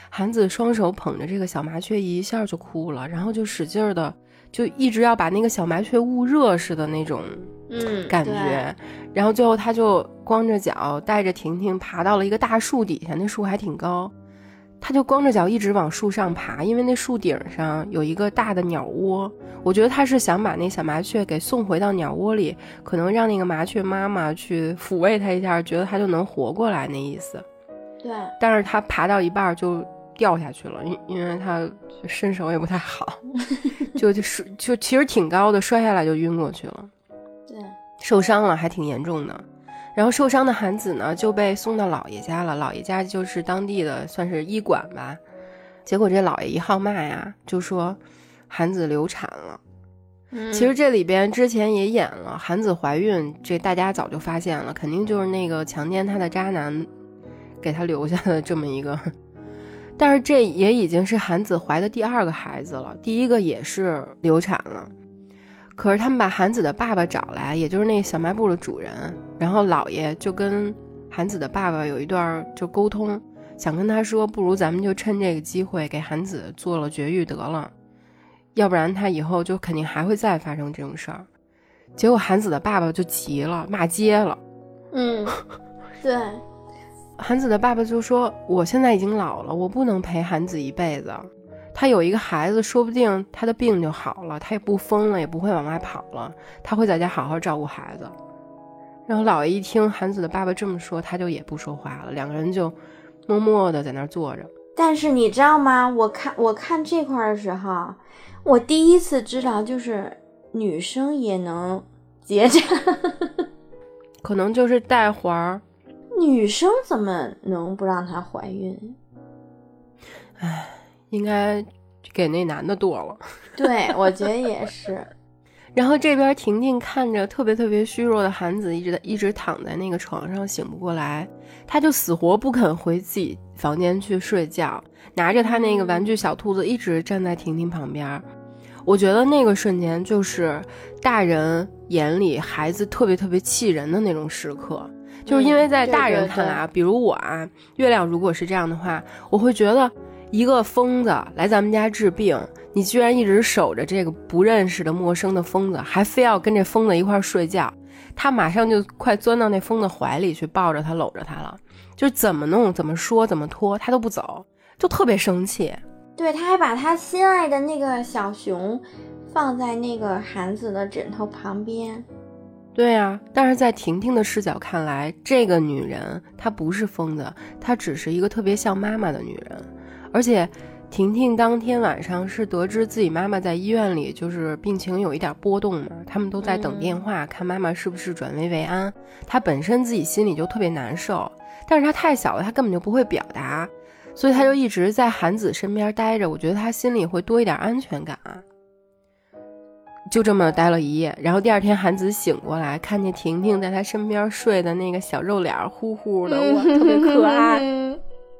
韩子双手捧着这个小麻雀，一下就哭了，然后就使劲的，就一直要把那个小麻雀捂热似的那种。嗯，感觉，然后最后他就光着脚带着婷婷爬到了一个大树底下，那树还挺高，他就光着脚一直往树上爬，因为那树顶上有一个大的鸟窝。我觉得他是想把那小麻雀给送回到鸟窝里，可能让那个麻雀妈妈去抚慰它一下，觉得它就能活过来那意思。对，但是他爬到一半就掉下去了，因因为他身手也不太好，就就是就其实挺高的，摔下来就晕过去了。对受伤了，还挺严重的。然后受伤的韩子呢，就被送到姥爷家了。姥爷家就是当地的算是医馆吧。结果这姥爷一号脉啊，就说韩子流产了。其实这里边之前也演了韩子怀孕，这大家早就发现了，肯定就是那个强奸她的渣男给她留下的这么一个。但是这也已经是韩子怀的第二个孩子了，第一个也是流产了。可是他们把韩子的爸爸找来，也就是那小卖部的主人，然后老爷就跟韩子的爸爸有一段就沟通，想跟他说，不如咱们就趁这个机会给韩子做了绝育得了。要不然他以后就肯定还会再发生这种事儿。结果韩子的爸爸就急了，骂街了。嗯，对。韩子的爸爸就说：“我现在已经老了，我不能陪韩子一辈子。他有一个孩子，说不定他的病就好了，他也不疯了，也不会往外跑了，他会在家好好照顾孩子。”然后姥爷一听韩子的爸爸这么说，他就也不说话了，两个人就默默的在那儿坐着。但是你知道吗？我看我看这块的时候。我第一次知道，就是女生也能结扎，可能就是带环儿。女生怎么能不让她怀孕？哎，应该给那男的剁了。对，我觉得也是。然后这边婷婷看着特别特别虚弱的韩子，一直在一直躺在那个床上醒不过来，她就死活不肯回自己房间去睡觉，拿着她那个玩具小兔子一直站在婷婷旁边。我觉得那个瞬间就是大人眼里孩子特别特别气人的那种时刻，就是因为在大人看来啊，比如我啊，月亮如果是这样的话，我会觉得一个疯子来咱们家治病，你居然一直守着这个不认识的陌生的疯子，还非要跟这疯子一块睡觉，他马上就快钻到那疯子怀里去抱着他搂着他了，就怎么弄怎么说怎么拖他都不走，就特别生气。对，他还把他心爱的那个小熊放在那个孩子的枕头旁边。对呀，但是在婷婷的视角看来，这个女人她不是疯子，她只是一个特别像妈妈的女人。而且，婷婷当天晚上是得知自己妈妈在医院里，就是病情有一点波动嘛，他们都在等电话，看妈妈是不是转危为安。她本身自己心里就特别难受，但是她太小了，她根本就不会表达。所以她就一直在韩子身边待着，我觉得她心里会多一点安全感。就这么待了一夜，然后第二天韩子醒过来，看见婷婷在他身边睡的那个小肉脸呼呼的，哇，特别可爱。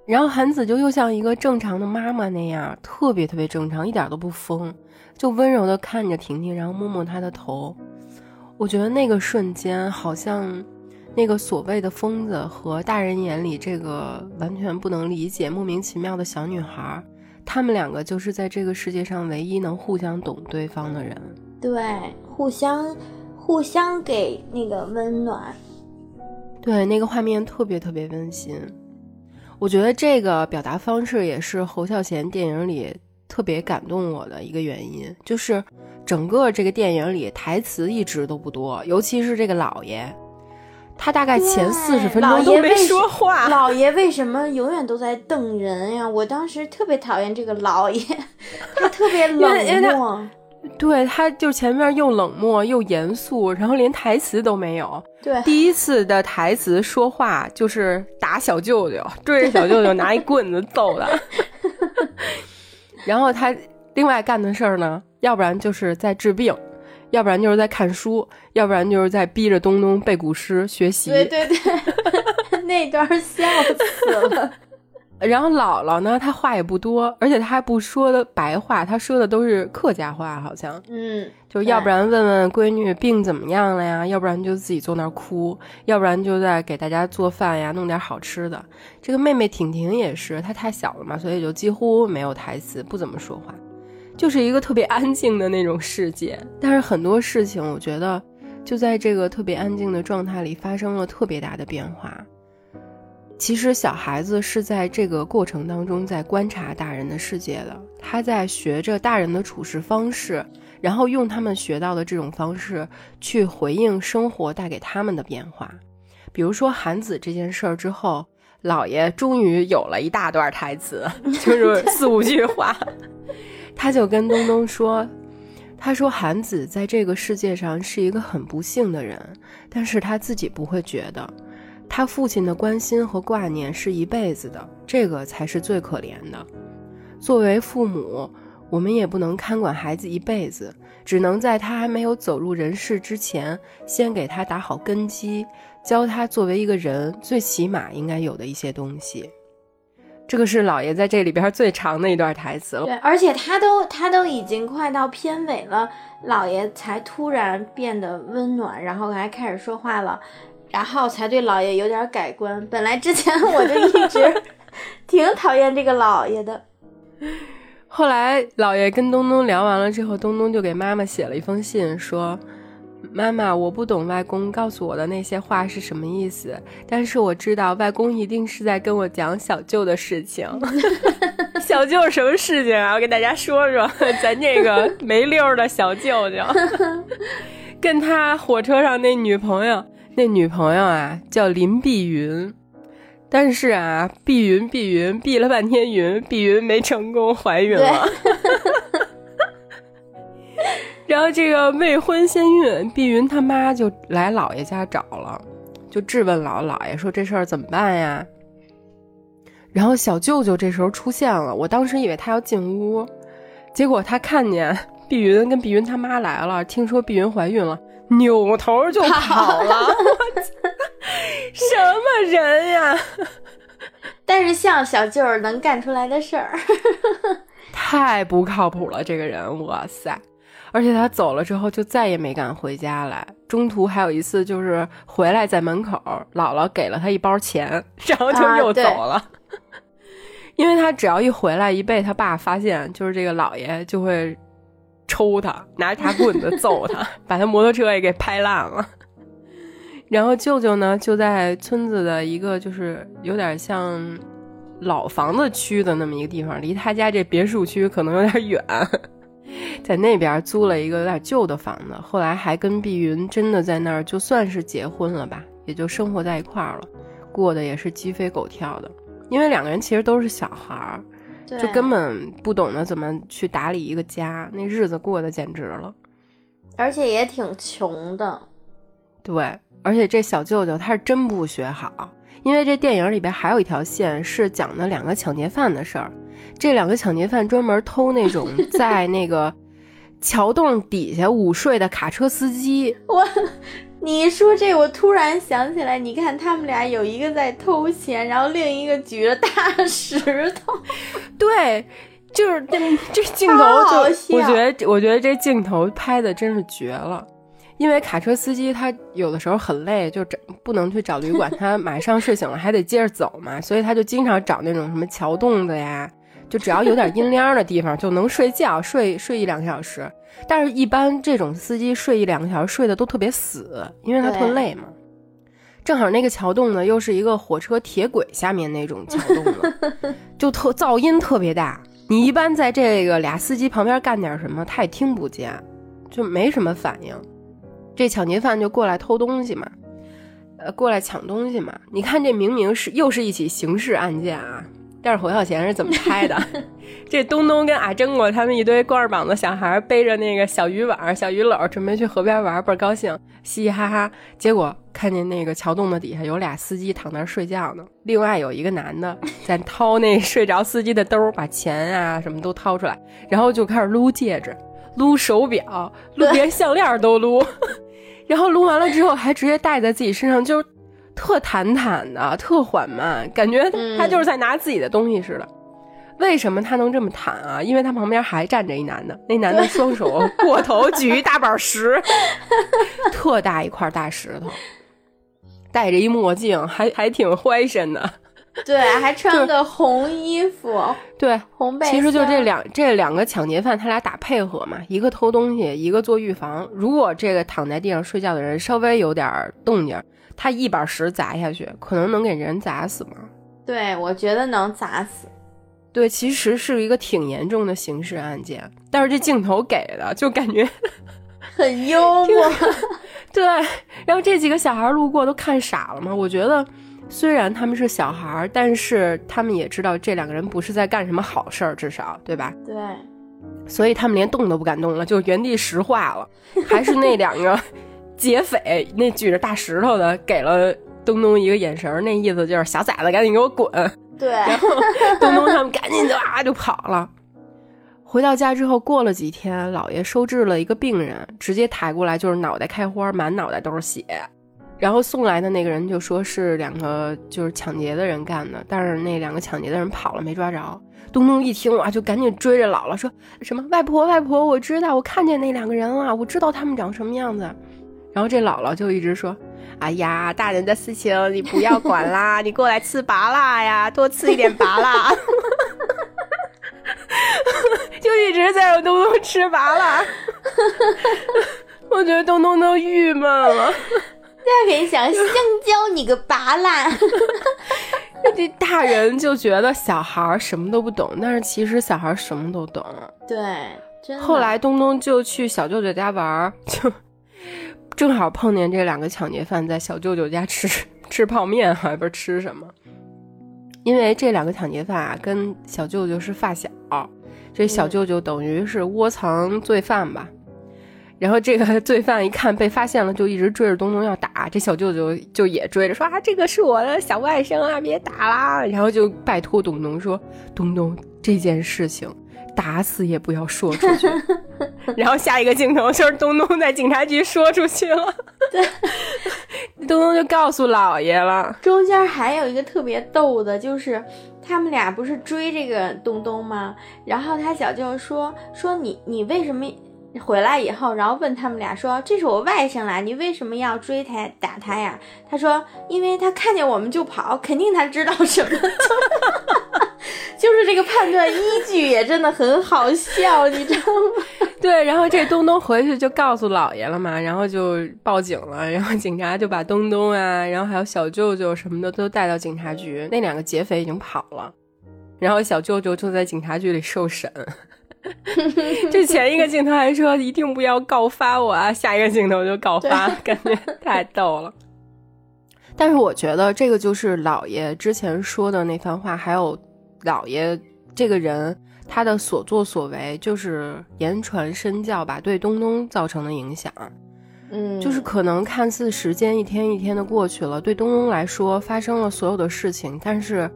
然后韩子就又像一个正常的妈妈那样，特别特别正常，一点都不疯，就温柔的看着婷婷，然后摸摸她的头。我觉得那个瞬间好像。那个所谓的疯子和大人眼里这个完全不能理解、莫名其妙的小女孩，他们两个就是在这个世界上唯一能互相懂对方的人。对，互相互相给那个温暖。对，那个画面特别特别温馨。我觉得这个表达方式也是侯孝贤电影里特别感动我的一个原因，就是整个这个电影里台词一直都不多，尤其是这个老爷。他大概前四十分钟都没说话。老爷为什么永远都在瞪人呀？我当时特别讨厌这个老爷，他特别冷漠。对，他就前面又冷漠又严肃，然后连台词都没有。对，第一次的台词说话就是打小舅舅，追着小舅舅 拿一棍子揍他。然后他另外干的事儿呢，要不然就是在治病。要不然就是在看书，要不然就是在逼着东东背古诗学习。对对对，那段笑死了。然后姥姥呢，她话也不多，而且她还不说的白话，她说的都是客家话，好像。嗯。就要不然问问闺女病怎么样了呀？要不然就自己坐那儿哭，要不然就在给大家做饭呀，弄点好吃的。这个妹妹婷婷也是，她太小了嘛，所以就几乎没有台词，不怎么说话。就是一个特别安静的那种世界，但是很多事情，我觉得就在这个特别安静的状态里发生了特别大的变化。其实小孩子是在这个过程当中在观察大人的世界的，他在学着大人的处事方式，然后用他们学到的这种方式去回应生活带给他们的变化。比如说韩子这件事儿之后，姥爷终于有了一大段台词，就是四五句话。他就跟东东说：“他说韩子在这个世界上是一个很不幸的人，但是他自己不会觉得，他父亲的关心和挂念是一辈子的，这个才是最可怜的。作为父母，我们也不能看管孩子一辈子，只能在他还没有走入人世之前，先给他打好根基，教他作为一个人最起码应该有的一些东西。这个是老爷在这里边最长的一段台词了。对，而且他都他都已经快到片尾了，老爷才突然变得温暖，然后还开始说话了，然后才对老爷有点改观。本来之前 我就一直 挺讨厌这个老爷的。后来老爷跟东东聊完了之后，东东就给妈妈写了一封信，说。妈妈，我不懂外公告诉我的那些话是什么意思，但是我知道外公一定是在跟我讲小舅的事情。小舅什么事情啊？我给大家说说，咱这个没溜的小舅舅，跟他火车上那女朋友，那女朋友啊叫林碧云，但是啊，碧云碧云碧了半天云，碧云没成功怀孕了。然后这个未婚先孕，碧云他妈就来姥爷家找了，就质问姥姥爷说这事儿怎么办呀？然后小舅舅这时候出现了，我当时以为他要进屋，结果他看见 碧云跟碧云他妈来了，听说碧云怀孕了，扭头就跑了。什么人呀？但是像小舅能干出来的事儿，太不靠谱了，这个人，哇塞！而且他走了之后就再也没敢回家来。中途还有一次，就是回来在门口，姥姥给了他一包钱，然后就又走了。因为他只要一回来，一被他爸发现，就是这个姥爷就会抽他，拿着大棍子揍他，把他摩托车也给拍烂了。然后舅舅呢，就在村子的一个就是有点像老房子区的那么一个地方，离他家这别墅区可能有点远。在那边租了一个有点旧的房子，后来还跟碧云真的在那儿，就算是结婚了吧，也就生活在一块儿了，过得也是鸡飞狗跳的。因为两个人其实都是小孩儿，就根本不懂得怎么去打理一个家，那日子过得简直了。而且也挺穷的。对，而且这小舅舅他是真不学好，因为这电影里边还有一条线是讲的两个抢劫犯的事儿。这两个抢劫犯专门偷那种 在那个桥洞底下午睡的卡车司机。我，你一说这，我突然想起来，你看他们俩有一个在偷钱，然后另一个举着大 石头。对，就是 这这镜头就，我觉得我觉得这镜头拍的真是绝了。因为卡车司机他有的时候很累，就找不能去找旅馆，他马上睡醒了还得接着走嘛，所以他就经常找那种什么桥洞子呀。就只要有点阴凉的地方就能睡觉，睡睡一两个小时。但是，一般这种司机睡一两个小时睡得都特别死，因为他特累嘛。正好那个桥洞呢，又是一个火车铁轨下面那种桥洞了，就特噪音特别大。你一般在这个俩司机旁边干点什么，他也听不见，就没什么反应。这抢劫犯就过来偷东西嘛，呃，过来抢东西嘛。你看这明明是又是一起刑事案件啊。但是侯孝贤是怎么拍的？这东东跟阿珍果他们一堆光着膀子小孩背着那个小渔网、小鱼篓，准备去河边玩，倍儿高兴，嘻嘻哈哈。结果看见那个桥洞的底下有俩司机躺那儿睡觉呢，另外有一个男的在掏那睡着司机的兜，把钱啊什么都掏出来，然后就开始撸戒指、撸手表、撸连项链都撸，然后撸完了之后还直接戴在自己身上，就。特坦坦的，特缓慢，感觉他就是在拿自己的东西似的。为什么他能这么坦啊？因为他旁边还站着一男的，那男的双手 过头举一大板石，特大一块大石头，戴着一墨镜，还还挺欢神的。对，还穿个红衣服。对，红背。其实就这两这两个抢劫犯，他俩打配合嘛，一个偷东西，一个做预防。如果这个躺在地上睡觉的人稍微有点动静。他一板石砸下去，可能能给人砸死吗？对，我觉得能砸死。对，其实是一个挺严重的刑事案件，但是这镜头给的就感觉 很幽默。对，然后这几个小孩路过都看傻了嘛。我觉得虽然他们是小孩儿，但是他们也知道这两个人不是在干什么好事儿，至少对吧？对。所以他们连动都不敢动了，就原地石化了。还是那两个。劫匪那举着大石头的给了东东一个眼神，那意思就是小崽子赶紧给我滚。对，然后东东他们赶紧就啊就跑了。回到家之后，过了几天，姥爷收治了一个病人，直接抬过来就是脑袋开花，满脑袋都是血。然后送来的那个人就说是两个就是抢劫的人干的，但是那两个抢劫的人跑了，没抓着。东东一听哇，就赶紧追着姥姥说什么：“外婆，外婆，我知道，我看见那两个人了，我知道他们长什么样子。”然后这姥姥就一直说：“哎呀，大人的事情你不要管啦，你过来吃拔辣呀，多吃一点拔辣。”就一直在让东东吃拔辣，我觉得东东都郁闷了。再给你想香蕉，你个拔辣！这大人就觉得小孩什么都不懂，但是其实小孩什么都懂。对，后来东东就去小舅舅家玩，就正好碰见这两个抢劫犯在小舅舅家吃 吃泡面，还不是吃什么。因为这两个抢劫犯啊，跟小舅舅是发小，这小舅舅等于是窝藏罪犯吧。然后这个 罪犯一看被发现了，就一直追着东东要打。这小舅舅就也追着说啊，这个是我的小外甥啊，别打啦。然后就拜托东东说，东东这件事情打死也不要说出去。然后下一个镜头就是东东在警察局说出去了，对，东东就告诉姥爷了。中间还有一个特别逗的，就是他们俩不是追这个东东吗？然后他小舅说说你你为什么？回来以后，然后问他们俩说：“这是我外甥啦，你为什么要追他打他呀？”他说：“因为他看见我们就跑，肯定他知道什么。”就是这个判断依据也真的很好笑，你知道吗？对，然后这东东回去就告诉姥爷了嘛，然后就报警了，然后警察就把东东啊，然后还有小舅舅什么的都带到警察局，那两个劫匪已经跑了，然后小舅舅就在警察局里受审。这前一个镜头还说一定不要告发我啊，下一个镜头就告发，感觉太逗了。但是我觉得这个就是老爷之前说的那番话，还有老爷这个人他的所作所为，就是言传身教吧，对东东造成的影响。嗯，就是可能看似时间一天一天的过去了，对东东来说发生了所有的事情，但是。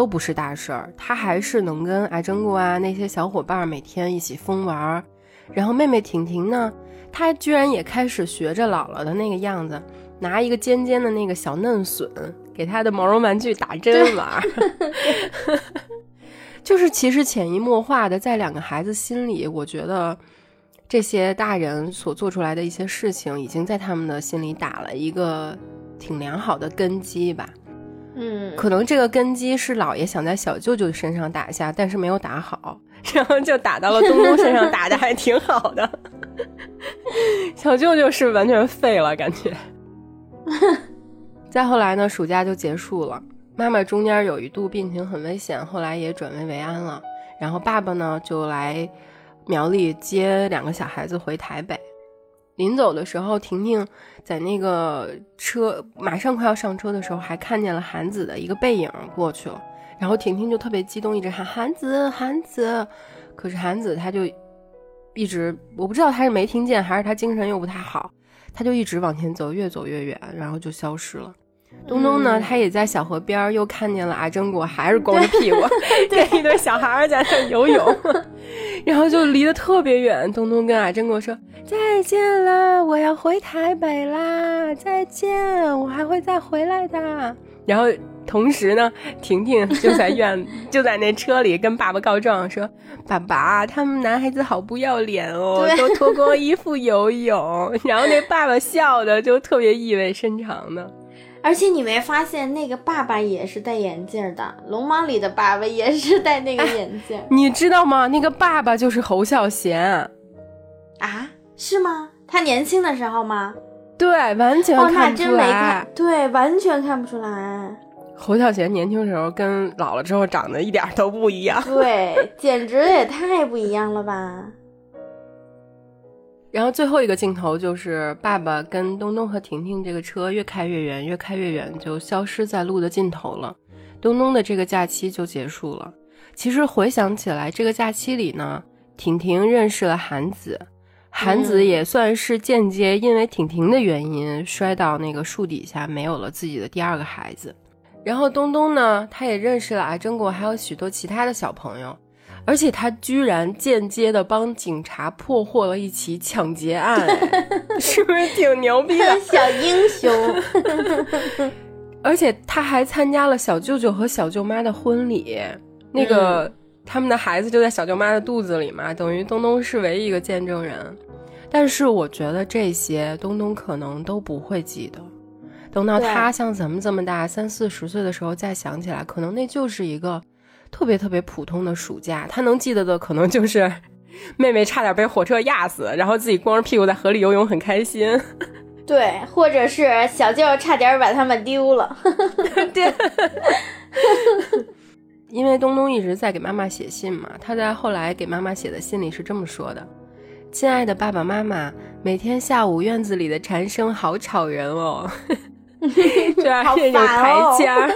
都不是大事儿，他还是能跟阿珍姑啊那些小伙伴每天一起疯玩儿。然后妹妹婷婷呢，她居然也开始学着姥姥的那个样子，拿一个尖尖的那个小嫩笋给她的毛绒玩具打针玩儿。就是其实潜移默化的，在两个孩子心里，我觉得这些大人所做出来的一些事情，已经在他们的心里打了一个挺良好的根基吧。嗯，可能这个根基是姥爷想在小舅舅身上打下，但是没有打好，然后就打到了东东身上，打的还挺好的。小舅舅是完全废了，感觉。再后来呢，暑假就结束了，妈妈中间有一度病情很危险，后来也转危为安了。然后爸爸呢就来苗栗接两个小孩子回台北。临走的时候，婷婷在那个车马上快要上车的时候，还看见了韩子的一个背影过去了。然后婷婷就特别激动，一直喊韩子，韩子。可是韩子他就一直，我不知道他是没听见，还是他精神又不太好，他就一直往前走，越走越远，然后就消失了。东东呢，他也在小河边又看见了阿珍果，还是光着屁股跟 一堆小孩在那游泳，然后就离得特别远。东东跟阿珍果说：“再见啦，我要回台北啦，再见，我还会再回来的。”然后同时呢，婷婷就在院，就在那车里跟爸爸告状说：“爸爸，他们男孩子好不要脸哦，都脱光衣服游泳。”然后那爸爸笑的就特别意味深长的。而且你没发现那个爸爸也是戴眼镜的，《龙猫》里的爸爸也是戴那个眼镜，你知道吗？那个爸爸就是侯孝贤啊？是吗？他年轻的时候吗？对，完全看不出来。对，完全看不出来。侯孝贤年轻时候跟老了之后长得一点都不一样。对，简直也太不一样了吧！然后最后一个镜头就是爸爸跟东东和婷婷这个车越开越远，越开越远，就消失在路的尽头了。东东的这个假期就结束了。其实回想起来，这个假期里呢，婷婷认识了韩子，韩子也算是间接因为婷婷的原因摔到那个树底下，没有了自己的第二个孩子。然后东东呢，他也认识了阿珍果，还有许多其他的小朋友。而且他居然间接的帮警察破获了一起抢劫案，是不是挺牛逼的？小英雄。而且他还参加了小舅舅和小舅妈的婚礼，那个他们的孩子就在小舅妈的肚子里嘛，等于东东是唯一一个见证人。但是我觉得这些东东可能都不会记得，等到他像咱们这么大三四十岁的时候再想起来，可能那就是一个特别特别普通的暑假。他能记得的可能就是 妹妹差点被火车压死，然后自己光着屁股在河里游泳很开心。对，或者是小舅差点把他们丢了。对，因为东东一直在给妈妈写信嘛，他在后来给妈妈写的信里是这么说的。亲爱的爸爸妈妈，每天下午院子里的蝉声好吵人哦，这儿有台阶儿。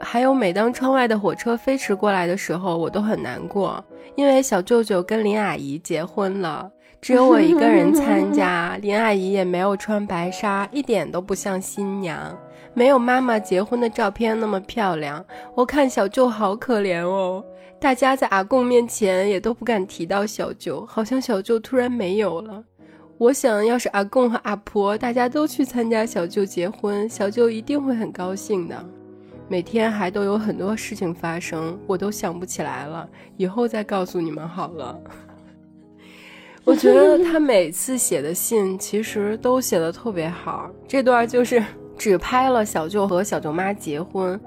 还有每当窗外的火车飞驰过来的时候，我都很难过，因为小舅舅跟林阿姨结婚了，只有我一个人参加。林阿姨也没有穿白纱，一点都不像新娘，没有妈妈结婚的照片那么漂亮。我看小舅好可怜哦。大家在阿贡面前也都不敢提到小舅，好像小舅突然没有了。我想要是阿贡和阿婆大家都去参加小舅结婚，小舅一定会很高兴的。每天还都有很多事情发生，我都想不起来了，以后再告诉你们好了。我觉得他每次写的信其实都写的特别好，这段就是只拍了小舅和小舅妈结婚，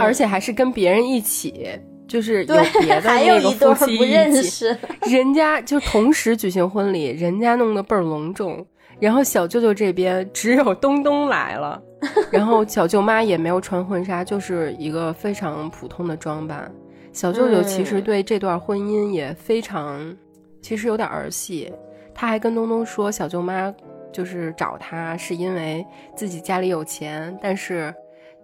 而且还是跟别人一起。就是有别的 那个夫妻一起，人家就同时举行婚礼，人家弄得倍儿隆重，然后小舅舅这边只有东东来了，然后小舅妈也没有穿婚纱，就是一个非常普通的装扮。小舅舅其实对这段婚姻也非常，其实有点儿戏，他还跟东东说，小舅妈就是找他是因为自己家里有钱，但是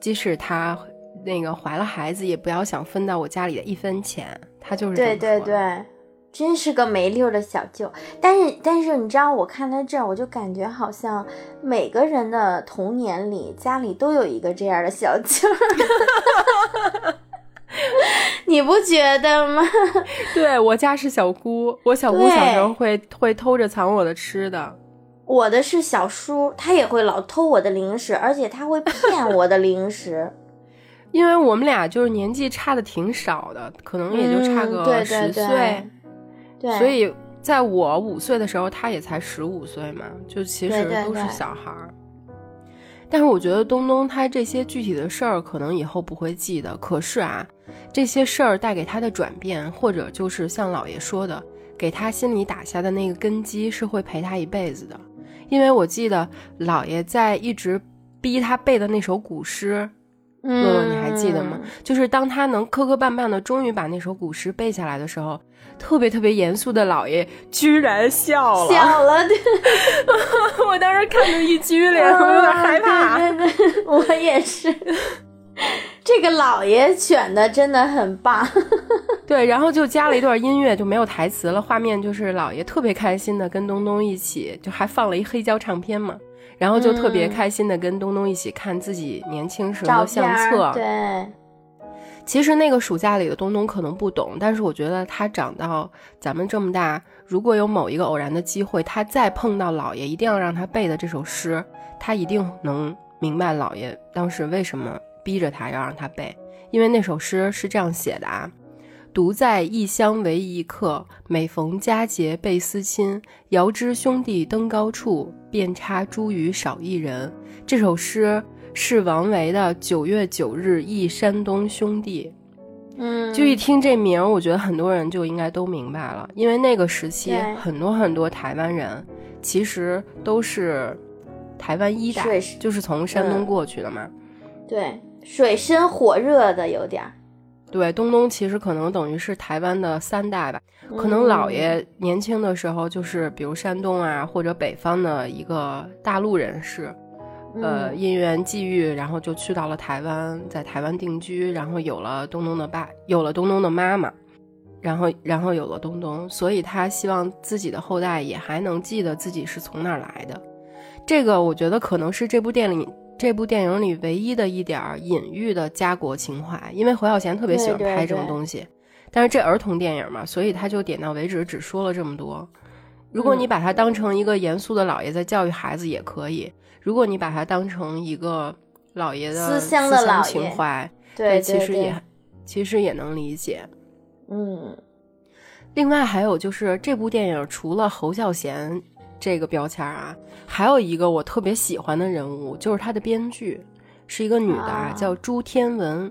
即使他。那个怀了孩子也不要想分到我家里的一分钱，他就是对对对，真是个没溜的小舅。但是但是你知道，我看到这儿，我就感觉好像每个人的童年里家里都有一个这样的小舅，你不觉得吗？对我家是小姑，我小姑小时候会会偷着藏我的吃的。我的是小叔，他也会老偷我的零食，而且他会骗我的零食。因为我们俩就是年纪差的挺少的，可能也就差个十岁，对，所以在我五岁的时候，他也才十五岁嘛，就其实都是小孩儿。但是我觉得东东他这些具体的事儿，可能以后不会记得。可是啊，这些事儿带给他的转变，或者就是像姥爷说的，给他心里打下的那个根基，是会陪他一辈子的。因为我记得姥爷在一直逼他背的那首古诗。乐乐，你还记得吗？就是当他能磕磕绊绊的，终于把那首古诗背下来的时候，特别特别严肃的老爷居然笑了，笑了。对 我当时看着一激灵，我有点害怕。对对对，我也是。这个老爷选的真的很棒。对，然后就加了一段音乐，就没有台词了，画面就是老爷特别开心的跟东东一起，就还放了一黑胶唱片嘛。然后就特别开心的跟东东一起看自己年轻时候的相册。对，其实那个暑假里的东东可能不懂，但是我觉得他长到咱们这么大，如果有某一个偶然的机会，他再碰到姥爷一定要让他背的这首诗，他一定能明白姥爷当时为什么逼着他要让他背，因为那首诗是这样写的啊。独在异乡为异客，每逢佳节倍思亲。遥知兄弟登高处，遍插茱萸少一人。这首诗是王维的《九月九日忆山东兄弟》。嗯，就一听这名，我觉得很多人就应该都明白了，因为那个时期很多很多台湾人其实都是台湾一代，就是从山东过去的嘛。对，水深火热的有点儿。对，东东其实可能等于是台湾的三代吧，可能姥爷年轻的时候就是比如山东啊或者北方的一个大陆人士，呃，因缘际遇，然后就去到了台湾，在台湾定居，然后有了东东的爸，有了东东的妈妈，然后然后有了东东，所以他希望自己的后代也还能记得自己是从哪儿来的，这个我觉得可能是这部电影。这部电影里唯一的一点隐喻的家国情怀，因为侯孝贤特别喜欢拍这种东西，但是这儿童电影嘛，所以他就点到为止，只说了这么多。如果你把它当成一个严肃的老爷在教育孩子也可以；如果你把它当成一个老爷的思乡的老情怀，对，其实也其实也能理解。嗯。另外还有就是这部电影除了侯孝贤这个标签啊，还有一个我特别喜欢的人物，就是他的编剧是一个女的，啊叫朱天文。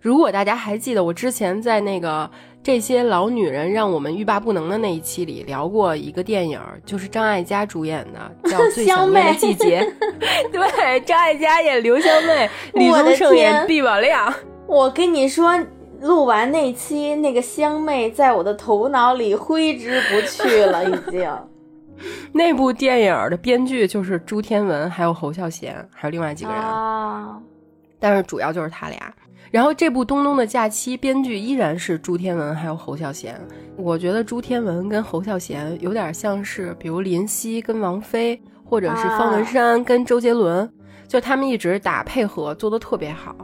如果大家还记得，我之前在那个这些老女人让我们欲罢不能的那一期里聊过一个电影，就是张艾嘉主演的，叫《最想念的季节》。对，张艾嘉演刘香妹，李宗盛演毕宝亮。我跟你说，录完那期，那个香妹在我的头脑里挥之不去了，已经。那部电影的编剧就是朱天文，还有侯孝贤，还有另外几个人。啊，但是主要就是他俩。然后这部《东东的假期》编剧依然是朱天文，还有侯孝贤。我觉得朱天文跟侯孝贤有点像是，比如林夕跟王菲，或者是方文山跟周杰伦，就他们一直打配合，做的特别好。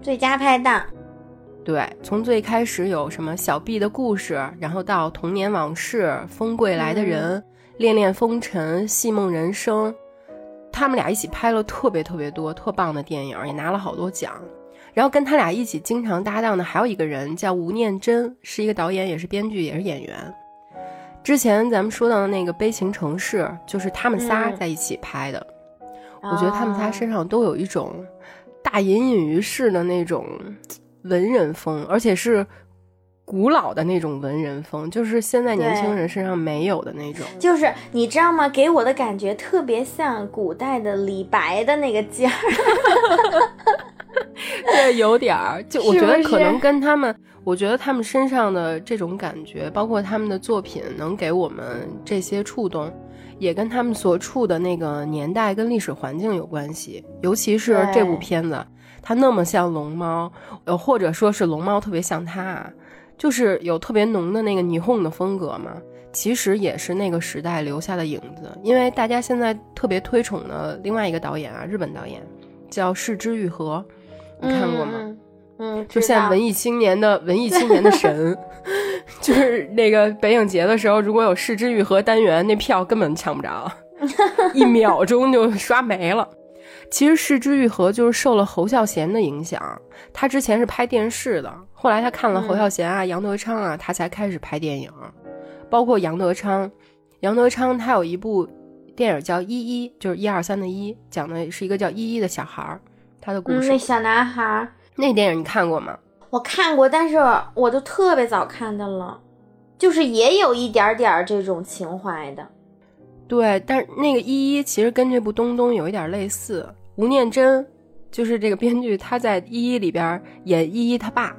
最佳拍档。对，从最开始有什么小 B 的故事，然后到童年往事、风柜来的人、恋恋风尘、戏梦人生，他们俩一起拍了特别特别多特棒的电影，也拿了好多奖。然后跟他俩一起经常搭档的还有一个人叫吴念真，是一个导演，也是编剧，也是演员。之前咱们说到的那个《悲情城市》，就是他们仨在一起拍的。我觉得他们仨身上都有一种大隐隐于市的那种文人风，而且是古老的那种文人风，就是现在年轻人身上没有的那种。就是你知道吗？给我的感觉特别像古代的李白的那个劲儿。对，有点儿，就我觉得可能跟他们，我觉得他们身上的这种感觉，包括他们的作品能给我们这些触动，也跟他们所处的那个年代跟历史环境有关系。尤其是这部片子，它那么像龙猫，呃，或者说是龙猫特别像它，就是有特别浓的那个霓虹的风格嘛。其实也是那个时代留下的影子。因为大家现在特别推崇的另外一个导演啊，日本导演叫市之愈合。你看过吗？嗯，就现在文艺青年的文艺青年的神，就是那个北影节的时候，如果有市之愈合单元，那票根本抢不着，一秒钟就刷没了。其实市之愈合就是受了侯孝贤的影响，他之前是拍电视的，后来他看了侯孝贤啊、杨德昌啊，他才开始拍电影。包括杨德昌，杨德昌他有一部电影叫《一一》，就是一二三的一，讲的是一个叫依依的小孩儿。他的故事，那小男孩，那电影你看过吗？我看过，但是我都特别早看的了，就是也有一点点这种情怀的。对，但是那个依依其实跟这部东东有一点类似。吴念真就是这个编剧，他在依依里边演依依他爸。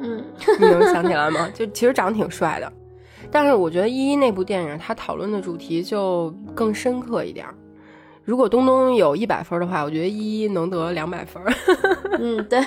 嗯，你能 想起来吗？就其实长得挺帅的，但是我觉得依依那部电影，他讨论的主题就更深刻一点。如果东东有一百分的话，我觉得依依能得两百分。嗯，对，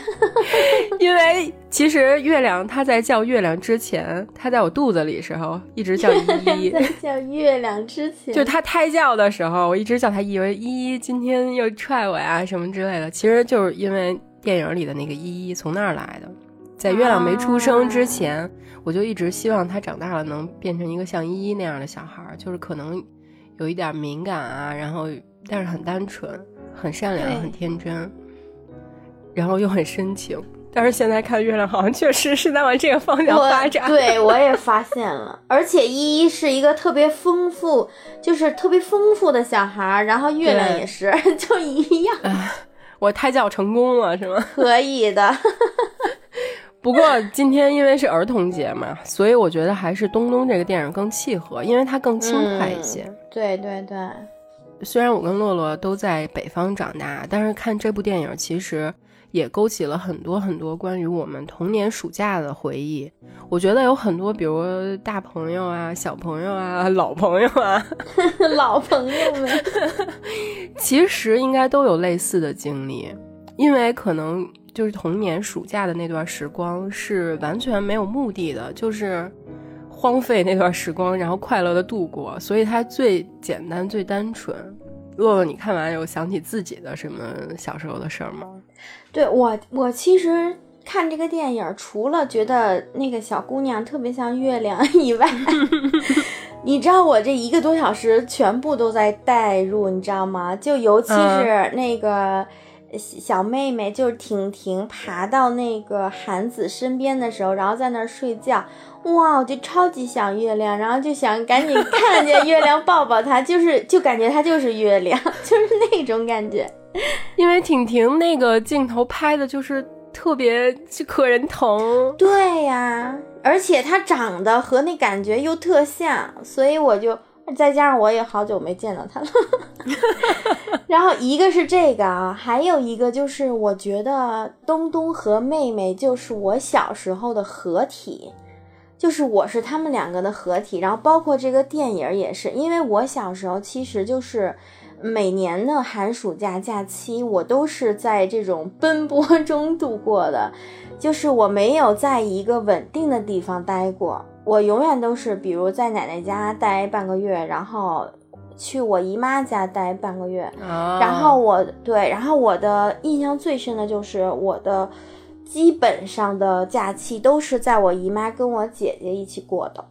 因为其实月亮它在叫月亮之前，它在我肚子里时候一直叫依依。在叫月亮之前，就它胎教的时候，我一直叫它依依依依今天又踹我呀什么之类的。其实就是因为电影里的那个依依从那儿来的，在月亮没出生之前，我就一直希望他长大了能变成一个像依依那样的小孩，就是可能有一点敏感啊，然后。但是很单纯，很善良，很天真，然后又很深情。但是现在看月亮，好像确实是在往这个方向发展。对，我也发现了。而且依依是一个特别丰富，就是特别丰富的小孩儿，然后月亮也是，就一样。我胎教成功了，是吗？可以的。不过今天因为是儿童节嘛，所以我觉得还是东东这个电影更契合，因为它更轻快一些。对对对。虽然我跟洛洛都在北方长大，但是看这部电影其实也勾起了很多很多关于我们童年暑假的回忆。我觉得有很多，比如大朋友啊、小朋友啊、老朋友啊、老朋友们，其实应该都有类似的经历，因为可能就是童年暑假的那段时光是完全没有目的的，就是。荒废那段时光，然后快乐的度过，所以它最简单、最单纯。洛洛，你看完有想起自己的什么小时候的事儿吗？对我，我其实看这个电影，除了觉得那个小姑娘特别像月亮 以外，你知道我这一个多小时全部都在代入，你知道吗？就尤其是那个小妹妹，就是婷婷爬到那个韩子身边的时候，然后在那儿睡觉，哇，我就超级想月亮，然后就想赶紧看见月亮抱抱她，就是就感觉她就是月亮，就是那种感觉。因为婷婷那个镜头拍的就是特别可人疼，对呀，而且她长得和那感觉又特像，所以我就再加上我也好久没见到他了。然后一个是这个啊，还有一个就是我觉得东东和妹妹就是我小时候的合体，就是我是他们两个的合体，然后包括这个电影也是，因为我小时候其实就是。每年的寒暑假假期，我都是在这种奔波中度过的，就是我没有在一个稳定的地方待过，我永远都是，比如在奶奶家待半个月，然后去我姨妈家待半个月，然后我对，然后我的印象最深的就是我的基本上的假期都是在我姨妈跟我姐姐一起过的，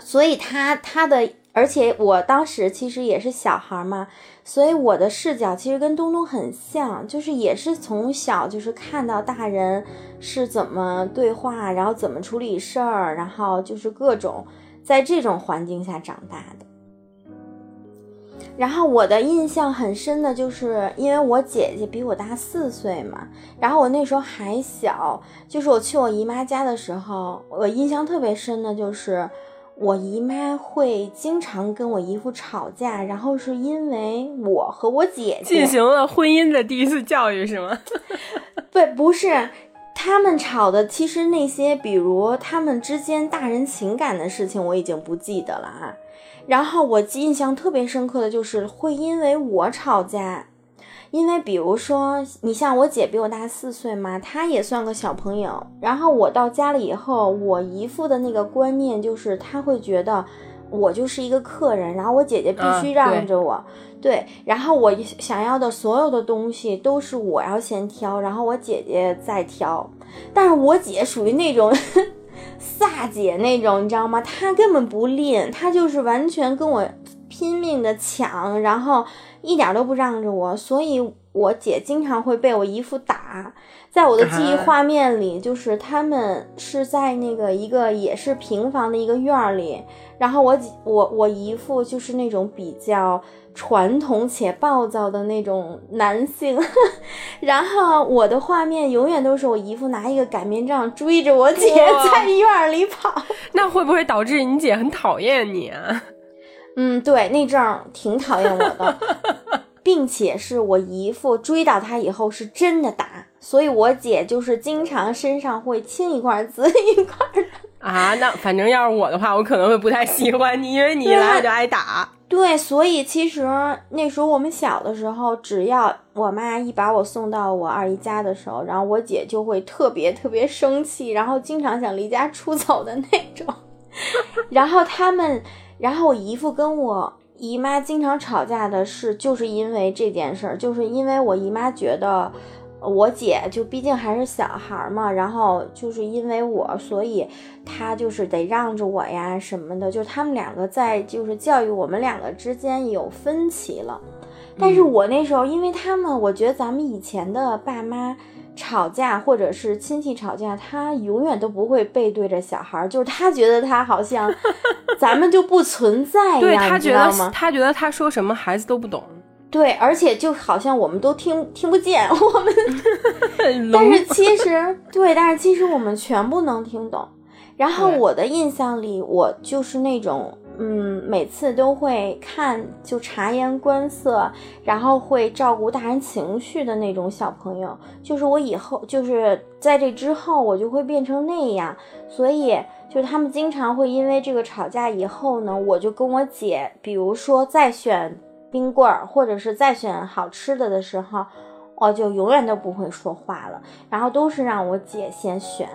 所以她她的。而且我当时其实也是小孩嘛，所以我的视角其实跟东东很像，就是也是从小就是看到大人是怎么对话，然后怎么处理事儿，然后就是各种在这种环境下长大的。然后我的印象很深的就是，因为我姐姐比我大四岁嘛，然后我那时候还小，就是我去我姨妈家的时候，我印象特别深的就是。我姨妈会经常跟我姨夫吵架，然后是因为我和我姐姐进行了婚姻的第一次教育，是吗？对，不是，他们吵的其实那些，比如他们之间大人情感的事情，我已经不记得了啊。然后我印象特别深刻的就是会因为我吵架。因为比如说，你像我姐比我大四岁嘛，她也算个小朋友。然后我到家里以后，我姨父的那个观念就是，他会觉得我就是一个客人，然后我姐姐必须让着我。对，然后我想要的所有的东西都是我要先挑，然后我姐姐再挑。但是我姐属于那种 飒姐那种，你知道吗？她根本不吝，她就是完全跟我拼命的抢，然后。一点都不让着我，所以我姐经常会被我姨父打。在我的记忆画面里，就是他们是在那个一个也是平房的一个院儿里，然后我我我姨父就是那种比较传统且暴躁的那种男性，然后我的画面永远都是我姨父拿一个擀面杖追着我姐在院里跑。那会不会导致你姐很讨厌你啊？嗯，对，那阵儿挺讨厌我的，并且是我姨父追到他以后是真的打，所以我姐就是经常身上会青一块紫一块的啊。那反正要是我的话，我可能会不太喜欢你，因为你一来我就挨打。对，所以其实那时候我们小的时候，只要我妈一把我送到我二姨家的时候，然后我姐就会特别特别生气，然后经常想离家出走的那种，然后他们。然后我姨父跟我姨妈经常吵架的是，就是因为这件事儿，就是因为我姨妈觉得我姐就毕竟还是小孩嘛，然后就是因为我，所以她就是得让着我呀什么的，就他们两个在就是教育我们两个之间有分歧了。但是我那时候，因为他们，我觉得咱们以前的爸妈。吵架或者是亲戚吵架，他永远都不会背对着小孩，就是他觉得他好像 咱们就不存在一样，你知道吗？他觉得他说什么孩子都不懂。对，而且就好像我们都听听不见 我们，但是其实对，但是其实我们全部能听懂。然后我的印象里，我就是那种。嗯，每次都会看，就察言观色，然后会照顾大人情绪的那种小朋友。就是我以后，就是在这之后，我就会变成那样。所以，就他们经常会因为这个吵架。以后呢，我就跟我姐，比如说再选冰棍儿，或者是再选好吃的的时候，我就永远都不会说话了，然后都是让我姐先选。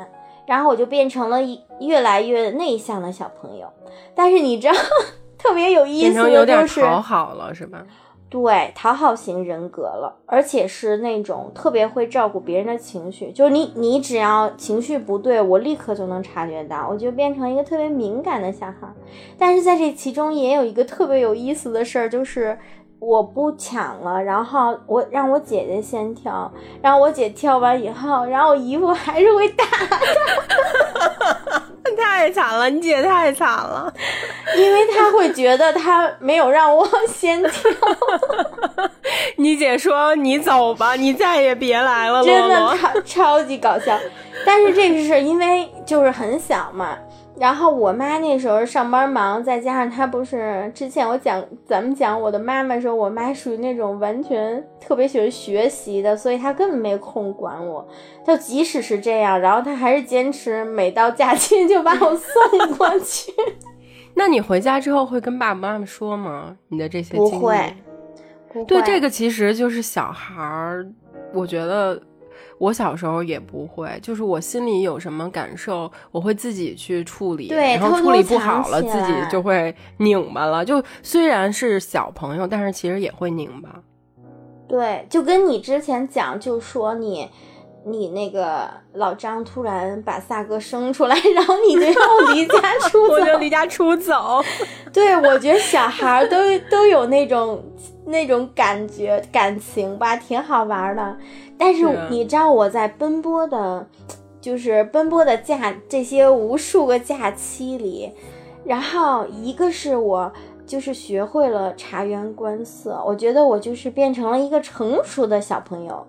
然后我就变成了一越来越内向的小朋友，但是你知道，特别有意思的就是讨好了是吧？对，讨好型人格了，而且是那种特别会照顾别人的情绪，就是你你只要情绪不对，我立刻就能察觉到，我就变成一个特别敏感的小孩。但是在这其中也有一个特别有意思的事儿，就是我不抢了，然后我让我姐姐先挑，然后我姐挑完以后，然后我姨夫还是会打他。太惨了，你姐太惨了，因为她会觉得她没有让我先跳。你姐说：“你走吧，你再也别来了。”真的超超级搞笑，但是这个是因为就是很小嘛。然后我妈那时候上班忙，再加上她不是之前我讲咱们讲我的妈妈时候，我妈属于那种完全特别喜欢学习的，所以她根本没空管我。就即使是这样，然后她还是坚持每到假期就把我送过去。那你回家之后会跟爸爸妈妈说吗？你的这些不会。对，这个其实就是小孩儿，我觉得。我小时候也不会，就是我心里有什么感受，我会自己去处理，然后处理不好了，自己就会拧巴了。就虽然是小朋友，但是其实也会拧巴。对，就跟你之前讲，就说你，你那个老张突然把萨哥生出来，然后你就要离家出走，我就离家出走。对，我觉得小孩都都有那种那种感觉感情吧，挺好玩的。但是你知道我在奔波的，就是奔波的假这些无数个假期里，然后一个是我就是学会了察言观色，我觉得我就是变成了一个成熟的小朋友。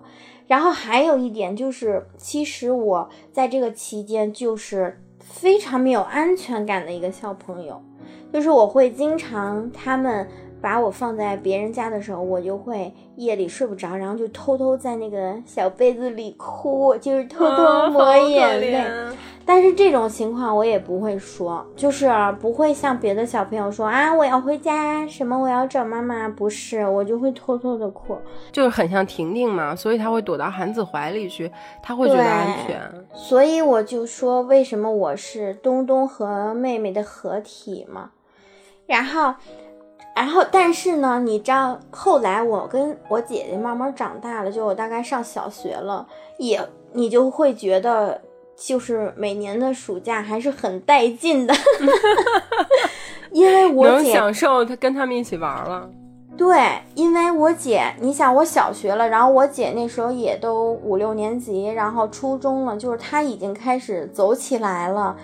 然后还有一点就是，其实我在这个期间就是非常没有安全感的一个小朋友，就是我会经常他们。把我放在别人家的时候，我就会夜里睡不着，然后就偷偷在那个小被子里哭，就是偷偷抹眼泪。但是这种情况我也不会说，就是不会像别的小朋友说啊，我要回家，什么我要找妈妈，不是，我就会偷偷的哭，就是很像婷婷嘛，所以她会躲到韩子怀里去，她会觉得安全。所以我就说，为什么我是东东和妹妹的合体嘛，然后。然后，但是呢，你知道，后来我跟我姐姐慢慢长大了，就我大概上小学了，也你就会觉得，就是每年的暑假还是很带劲的，因为我能享受他跟他们一起玩了。对，因为我姐，你想我小学了，然后我姐那时候也都五六年级，然后初中了，就是她已经开始走起来了。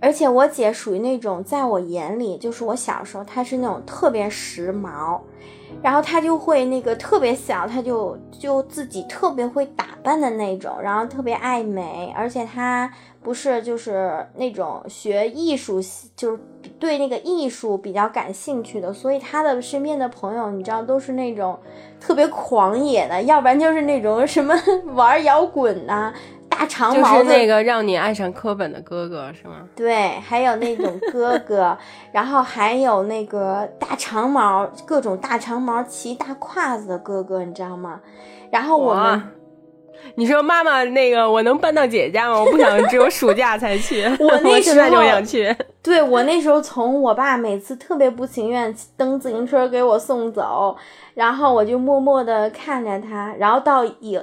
而且我姐属于那种，在我眼里，就是我小时候，她是那种特别时髦，然后她就会那个特别小，她就就自己特别会打扮的那种，然后特别爱美，而且她不是就是那种学艺术，就是对那个艺术比较感兴趣的，所以她的身边的朋友，你知道，都是那种特别狂野的，要不然就是那种什么 玩摇滚呐。大长毛就是那个让你爱上柯本的哥哥是吗？对，还有那种哥哥，然后还有那个大长毛，各种大长毛骑大胯子的哥哥，你知道吗？然后我们，你说妈妈那个我能搬到姐姐家吗？我不想只有暑假才去，我那时候就想去。对我那时候从我爸每次特别不情愿蹬自行车给我送走，然后我就默默的看着他，然后到以。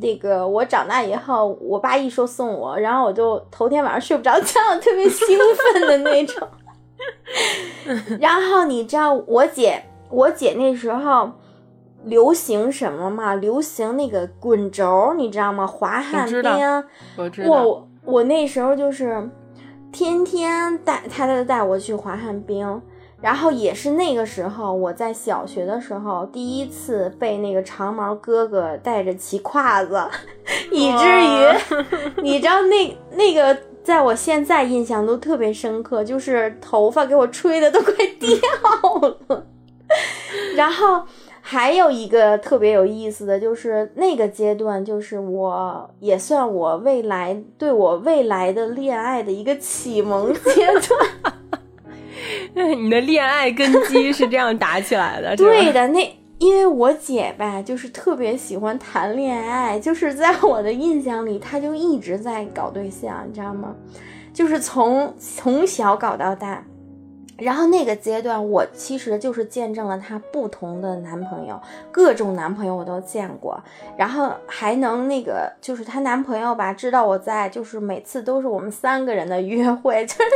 那个我长大以后，我爸一说送我，然后我就头天晚上睡不着觉，特别兴奋的那种。然后你知道我姐，我姐那时候流行什么吗？流行那个滚轴，你知道吗？滑旱冰。我知道。我我那时候就是天天带她都带我去滑旱冰。然后也是那个时候，我在小学的时候第一次被那个长毛哥哥带着骑胯子，以至于你知道那那个在我现在印象都特别深刻，就是头发给我吹的都快 掉了。然后还有一个特别有意思的就是那个阶段，就是我也算我未来对我未来的恋爱的一个启蒙阶段。你的恋爱根基是这样打起来的，对的。那因为我姐吧，就是特别喜欢谈恋爱，就是在我的印象里，她就一直在搞对象，你知道吗？就是从从小搞到大。然后那个阶段，我其实就是见证了她不同的男朋友，各种男朋友我都见过。然后还能那个，就是她男朋友吧，知道我在，就是每次都是我们三个人的约会，就是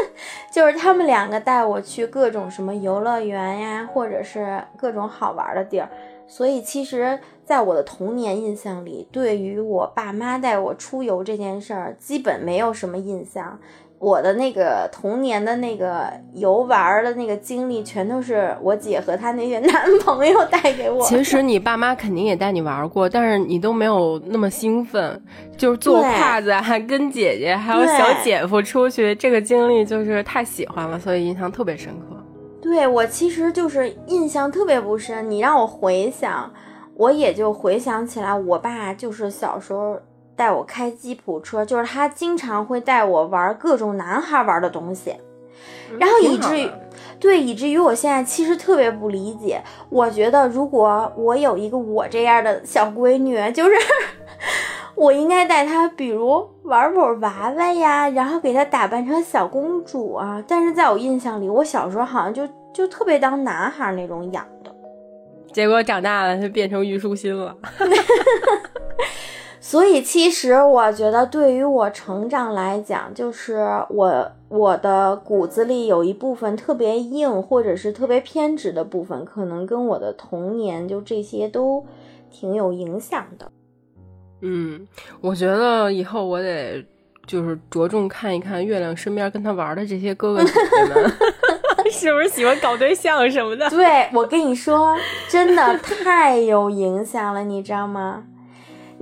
就是他们两个带我去各种什么游乐园呀，或者是各种好玩的地儿。所以其实，在我的童年印象里，对于我爸妈带我出游这件事儿，基本没有什么印象。我的那个童年的那个游玩的那个经历，全都是我姐和她那些男朋友带给我。其实你爸妈肯定也带你玩过，但是你都没有那么兴奋，就是坐胯子，还跟姐姐还有小姐夫出去，这个经历就是太喜欢了，所以印象特别深刻。对我其实就是印象特别不深，你让我回想，我也就回想起来，我爸就是小时候。带我开吉普车，就是他经常会带我玩各种男孩玩的东西，然后以至于，对，以至于我现在其实特别不理解。我觉得如果我有一个我这样的小闺女，就是 我应该带她，比如玩会娃娃呀，然后给她打扮成小公主啊。但是在我印象里，我小时候好像就就特别当男孩那种养的，结果长大了就变成虞书欣了。所以，其实我觉得，对于我成长来讲，就是我我的骨子里有一部分特别硬，或者是特别偏执的部分，可能跟我的童年就这些都挺有影响的。嗯，我觉得以后我得就是着重看一看月亮身边跟他玩的这些哥哥姐姐们，是不是喜欢搞对象什么的？对，我跟你说，真的太有影响了，你知道吗？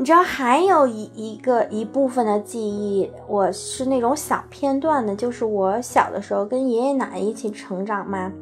你知道还有一一个一部分的记忆，我是那种小片段的，就是我小的时候跟爷爷奶奶一起成长嘛。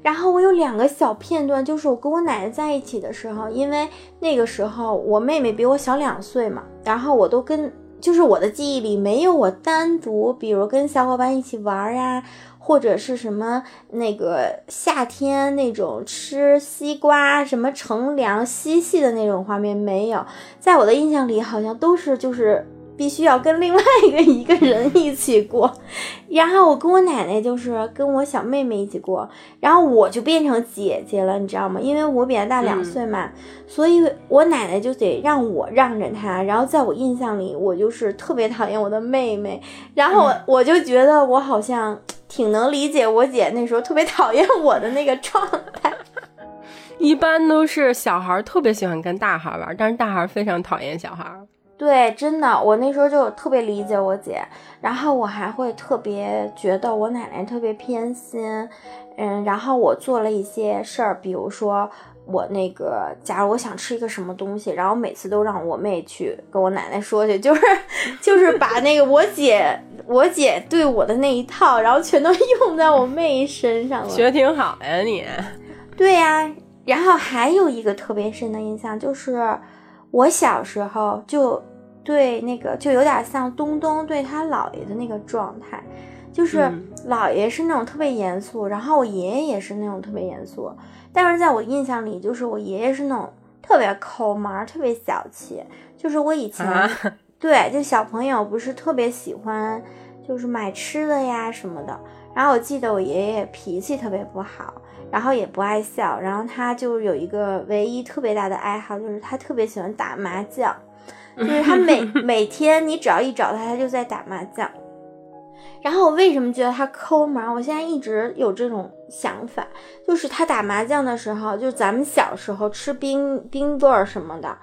然后我有两个小片段，就是我跟我奶奶在一起的时候，因为那个时候我妹妹比我小两岁嘛，然后我都跟，就是我的记忆里没有我单独，比如跟小伙伴一起玩呀。或者是什么那个夏天那种吃西瓜什么乘凉嬉戏的那种画面没有，在我的印象里好像都是就是必须要跟另外一个一个人一起过，然后我跟我奶奶就是跟我小妹妹一起过，然后我就变成姐姐了，你知道吗？因为我比她大两岁嘛，所以我奶奶就得让我让着她，然后在我印象里我就是特别讨厌我的妹妹，然后我就觉得我好像。挺能理解我姐那时候特别讨厌我的那个状态，一般都是小孩特别喜欢跟大孩玩，但是大孩非常讨厌小孩。对，真的，我那时候就特别理解我姐，然后我还会特别觉得我奶奶特别偏心，嗯，然后我做了一些事儿，比如说。我那个，假如我想吃一个什么东西，然后每次都让我妹去跟我奶奶说去，就是 就是把那个我姐我姐对我的那一套，然后全都 用在我妹身上了。学挺好呀你。对呀，然后还有一个特别深的印象，就是我小时候就对那个就有点像东东对他姥爷的那个状态，就是姥爷是那种特别严肃，然后我爷爷也是那种特别严肃。但是在我印象里，就是我爷爷是那种特别抠门、特别小气。就是我以前 对，就小朋友不是特别喜欢，就是买吃的呀什么的。然后我记得我爷爷脾气特别不好，然后也不爱笑，然后他就有一个唯一特别大的爱好，就是他特别喜欢打麻将。就是他每 每天你只要一找他，他就在打麻将。然后我为什么觉得他抠门？我现在一直有这种想法，就是他打麻将的时候，就咱们小时候吃冰冰棍儿什么的，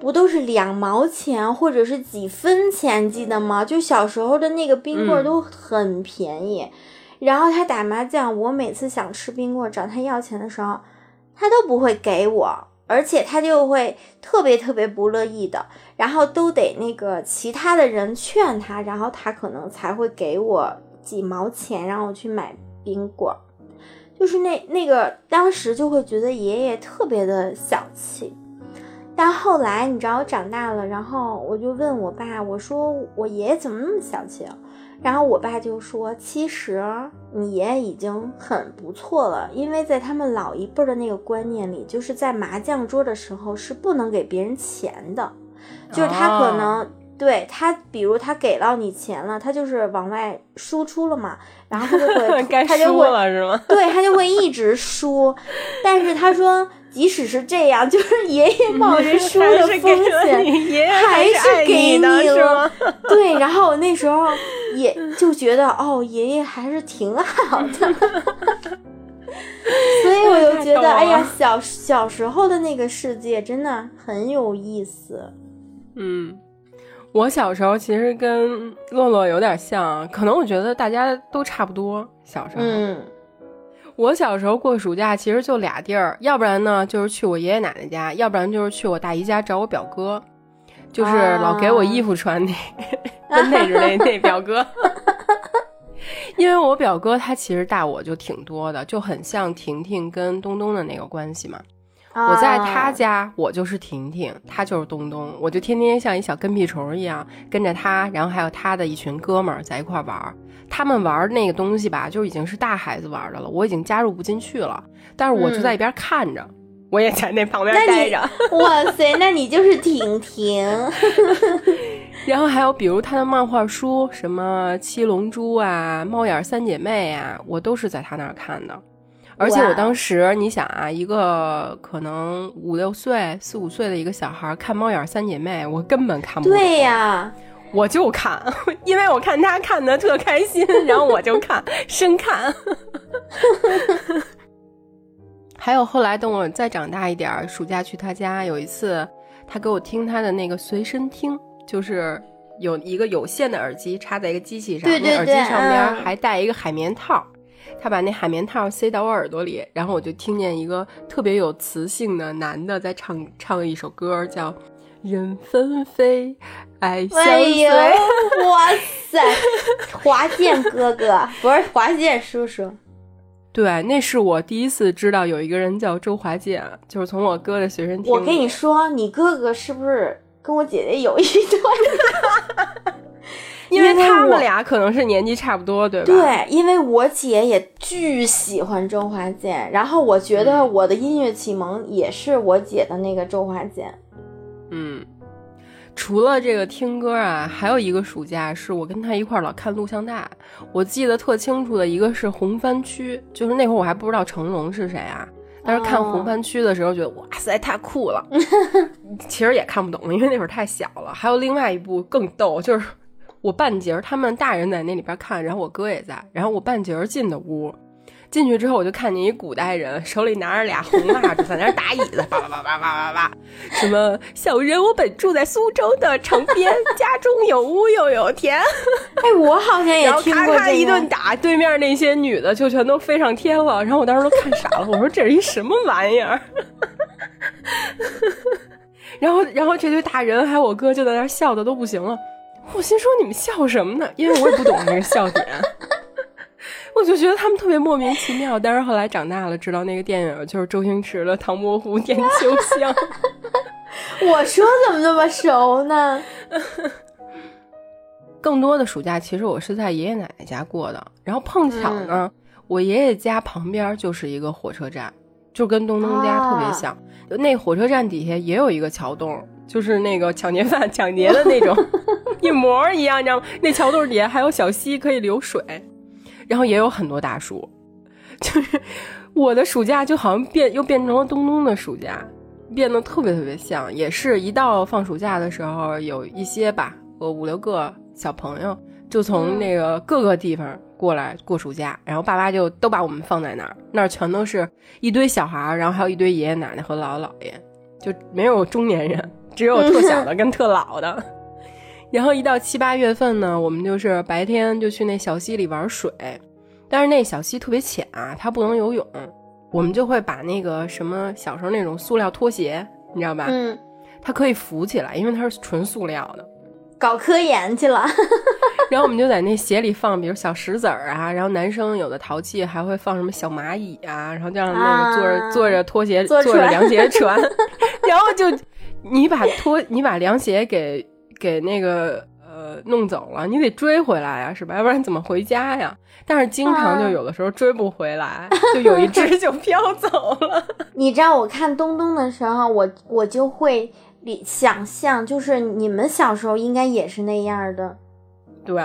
不都是两毛钱或者是几分钱，记得吗？就小时候的那个冰棍儿都很便宜。然后他打麻将，我每次想吃冰棍儿找他要钱的时候，他都不会给我。而且他就会特别特别不乐意的，然后都得那个其他的人劝他，然后他可能才会给我几毛钱让我去买冰棍儿。就是那那个当时就会觉得爷爷特别的小气，但后来你知道我长大了，然后我就问我爸，我说我爷爷怎么那么小气啊？然后我爸就说：“其实你爷爷已经很不错了，因为在他们老一辈的那个观念里，就是在麻将桌的时候是不能给别人钱的，就是他可能对他，比如他给到你钱了，他就是往外输出了嘛，然后他就会，他就会是吗？对他就会一直输，但是他说，即使是这样，就是 爷爷冒着输的风险，还是给你了。对，然后我那时候也就觉得，哦，爷爷还是挺好的，所以我就觉得，哎呀，小小时候的那个世界真的很有意思。嗯。我小时候其实跟洛洛有点像，可能我觉得大家都差不多。小时候，嗯，我小时候过暑假其实就俩地儿，要不然呢就是去我爷爷奶奶家，要不然就是去我大姨家找我表哥，就是老给我衣服穿那那是那那表哥。因为我表哥他其实大我就挺多的，就很像婷婷跟东东的那个关系嘛。我在他家，我就是婷婷，他就是东东，我就天天像一小跟屁虫一样跟着他，然后还有他的一群哥们儿在一块玩。他们玩那个东西吧，就已经是大孩子玩的了，我已经加入不进去了。但是我就在一边看着，我也在那旁边待着。哇塞，那你就是婷婷。然后还有比如他的漫画书，什么七龙珠啊、猫眼三姐妹啊，我都是在他那儿看的。而且我当时，你想啊，一个可能五六岁、四五岁的一个小孩看《猫眼三姐妹》，我根本看不懂。对呀，我就看，因为我看他看的特开心，然后我就看，深看。还有后来等我再长大一点，暑假去他家，有一次他给我听他的那个随身听，就是有一个有线的耳机插在一个机器上，那耳机上边还带一个海绵套。他把那海绵套塞到我耳朵里，然后我就听见一个特别有磁性的男的在唱唱一首歌，叫《人纷飞，爱相随》。哇塞，华健哥哥 不是华健叔叔。对，那是我第一次知道有一个人叫周华健，就是从我哥的随身听。我跟你说，你哥哥是不是跟我姐姐有一段？因为他们俩可能是年纪差不多，对吧？对，因为我姐也巨喜欢周华健，然后我觉得我的音乐启蒙也是我姐的那个周华健。嗯，除了这个听歌啊，还有一个暑假是我跟他一块儿老看录像带。我记得特清楚的一个是红番区，就是那会儿我还不知道成龙是谁啊，但是看红番区的时候觉得哇塞太酷了。其实也看不懂，因为那会儿太小了。还有另外一部更逗，就是。我半截儿，他们大人在那里边看，然后我哥也在，然后我半截儿进的屋，进去之后我就看见一古代人手里拿着俩红蜡烛在那打椅子，叭叭叭叭叭叭叭，什么小人我本住在苏州的城边，家中有屋又有田。哎，我好像也听过这个。一顿打，对面那些女的就全都飞上天了，然后我当时都看傻了，我说这是一什么玩意儿？然后，然后这堆大人还有我哥就在那笑的都不行了。我心说你们笑什么呢？因为我也不懂那个笑点，我就觉得他们特别莫名其妙。但是后来长大了，知道那个电影就是周星驰的《唐伯虎点秋香》。我说怎么那么熟呢？更多的暑假其实我是在爷爷奶奶家过的，然后碰巧呢，我爷爷家旁边就是一个火车站，就跟东东家特别像。那火车站底下也有一个桥洞。就是那个抢劫犯抢劫的那种，一模一样，你知道吗？那桥洞底下还有小溪可以流水，然后也有很多大树。就是我的暑假就好像变又变成了东东的暑假，变得特别特别像。也是一到放暑假的时候，有一些吧，我五六个小朋友就从那个各个地方过来过暑假，然后爸妈就都把我们放在那儿，那儿全都是一堆小孩，然后还有一堆爷爷奶奶和姥姥姥爷，就没有中年人。只有特小的 跟特老的，然后一到七八月份呢，我们就是白天就去那小溪里玩水，但是那小溪特别浅啊，它不能游泳，我们就会把那个什么小时候那种塑料拖鞋，你知道吧？嗯，它可以浮起来，因为它是纯塑料的。搞科研去了，然后我们就在那鞋里放，比如小石子儿啊，然后男生有的淘气还会放什么小蚂蚁啊，然后这样那个坐着坐着拖鞋坐着凉鞋船，然后就。你把拖，你把凉鞋给给那个呃弄走了，你得追回来呀，是吧？要不然怎么回家呀？但是经常就有的时候追不回来，就有一只就飘走了。你知道我看东东的时候，我我就会理想象，就是你们小时候应该也是那样的。对，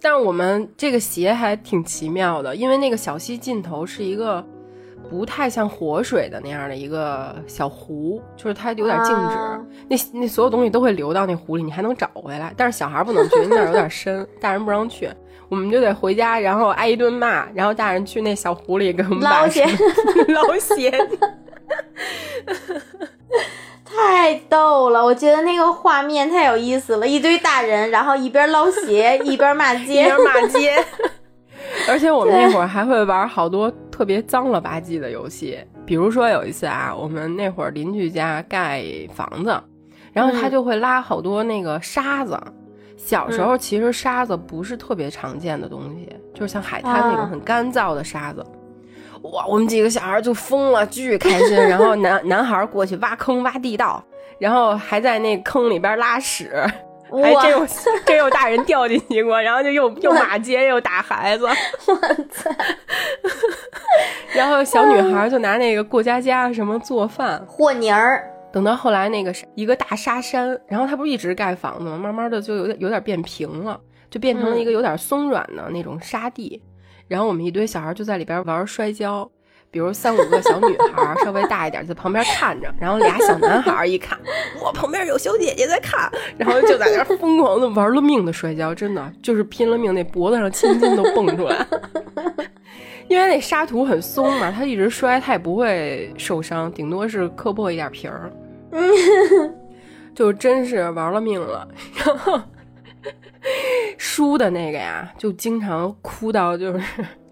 但是我们这个鞋还挺奇妙的，因为那个小溪尽头是一个不太像活水的那样的一个小湖，就是它有点静止，那那所有东西都会流到那湖里，你还能找回来。但是小孩不能去，那儿有点深，大人不让去，我们就得回家，然后挨一顿骂，然后大人去那小湖里给我们捞鞋，捞鞋。太逗了，我觉得那个画面太有意思了，一堆大人，然后一边捞鞋一边骂街，一边骂街。而且我们那会儿还会玩好多特别脏了吧唧的游戏，比如说有一次啊，我们那会儿邻居家盖房子，然后他就会拉好多那个沙子。小时候其实沙子不是特别常见的东西，就是像海滩那种很干燥的沙子。哇，我们几个小孩就疯了，巨开心。然后男男孩过去挖坑挖地道，然后还在那坑里边拉屎，还真有真有大人掉进去过。然后就又又骂街又打孩子，我操！然后小女孩就拿那个过家家什么做饭和泥儿。等到后来那个一个大沙山，然后它不是一直盖房子吗？慢慢的就有点有点变平了，就变成了一个有点松软的那种沙地。然后我们一堆小孩就在里边玩摔跤，比如三五个小女孩稍微大一点在旁边看着，然后俩小男孩一看，我旁边有小姐姐在看，然后就在那疯狂的玩了命的摔跤，真的就是拼了命，那脖子上青筋都蹦出来。因为那沙土很松嘛，他一直摔他也不会受伤，顶多是磕破一点皮儿。就真是玩了命了，然后。输的那个呀，就经常哭到就是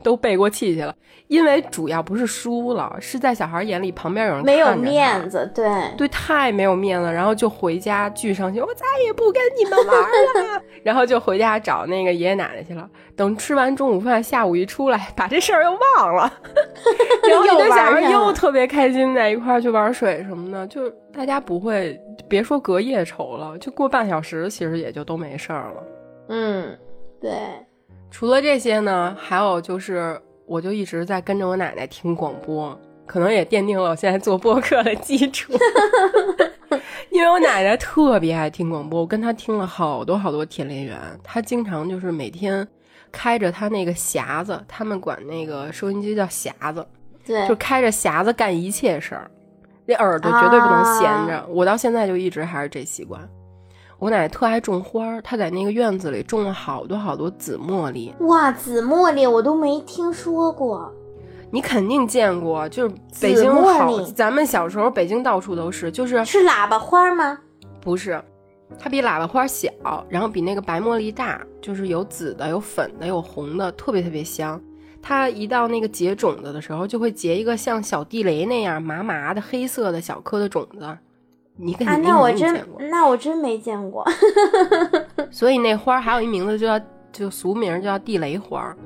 都背过气去了，因为主要不是输了，是在小孩眼里旁边有人没有面子，对对，太没有面子，然后就回家聚上去，我再也不跟你们玩了，然后就回家找那个爷爷奶奶去了。等吃完中午饭，下午一出来，把这事儿又忘了，然后跟小孩又特别开心，在一块儿去玩水什么的，就大家不会别说隔夜仇了，就过半小时，其实也就都没事儿了。嗯，对。除了这些呢，还有就是，我就一直在跟着我奶奶听广播，可能也奠定了我现在做播客的基础。因为我奶奶特别爱听广播，我跟她听了好多好多《田连元》，她经常就是每天开着她那个匣子，他们管那个收音机叫匣子，对，就开着匣子干一切事儿，那耳朵绝对不能闲着。我到现在就一直还是这习惯。我奶奶特爱种花儿，她在那个院子里种了好多好多紫茉莉。哇，紫茉莉我都没听说过，你肯定见过，就是北京好，咱们小时候北京到处都是，就是是喇叭花吗？不是，它比喇叭花小，然后比那个白茉莉大，就是有紫的、有粉的、有红的，特别特别香。它一到那个结种子的时候，就会结一个像小地雷那样麻麻的黑色的小颗的种子。你肯定没见过，那我真没见过。所以那花儿还有一名字，就叫就俗名叫地雷花儿。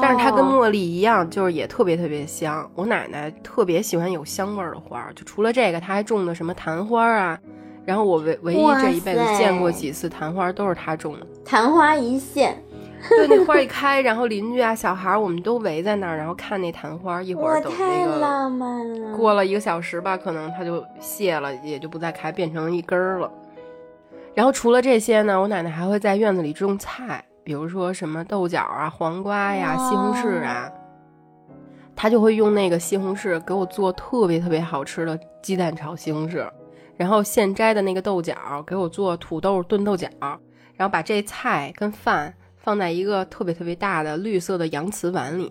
但是它跟茉莉一样，就是也特别特别香。我奶奶特别喜欢有香味儿的花儿，就除了这个，她还种的什么昙花啊。然后我唯唯一这一辈子见过几次昙花，都是她种的。昙花一现。对，那花一开，然后邻居啊、小孩我们都围在那儿，然后看那昙花。一会儿等那个过了一个小时吧，可能它就谢了，也就不再开，变成一根儿了。然后除了这些呢，我奶奶还会在院子里种菜，比如说什么豆角啊、黄瓜呀、西红柿啊，她就会用那个西红柿给我做特别特别好吃的鸡蛋炒西红柿，然后现摘的那个豆角给我做土豆炖豆角，然后把这菜跟饭。放在一个特别特别大的绿色的洋瓷碗里，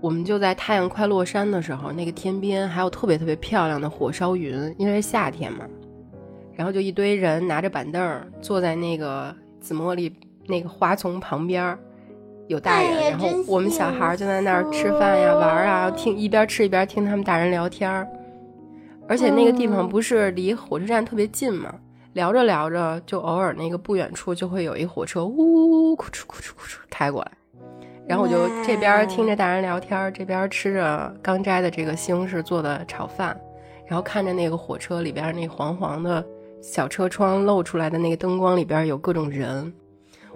我们就在太阳快落山的时候，那个天边还有特别特别漂亮的火烧云，因为夏天嘛。然后就一堆人拿着板凳坐在那个紫茉莉那个花丛旁边，有大人，然后我们小孩就在那儿吃饭呀、玩啊，听一边吃一边听他们大人聊天而且那个地方不是离火车站特别近嘛。聊着聊着，就偶尔那个不远处就会有一火车呜呜，咕哧咕哧咕哧开过来，然后我就这边听着大人聊天，这边吃着刚摘的这个西红柿做的炒饭，然后看着那个火车里边那黄黄的小车窗露出来的那个灯光里边有各种人，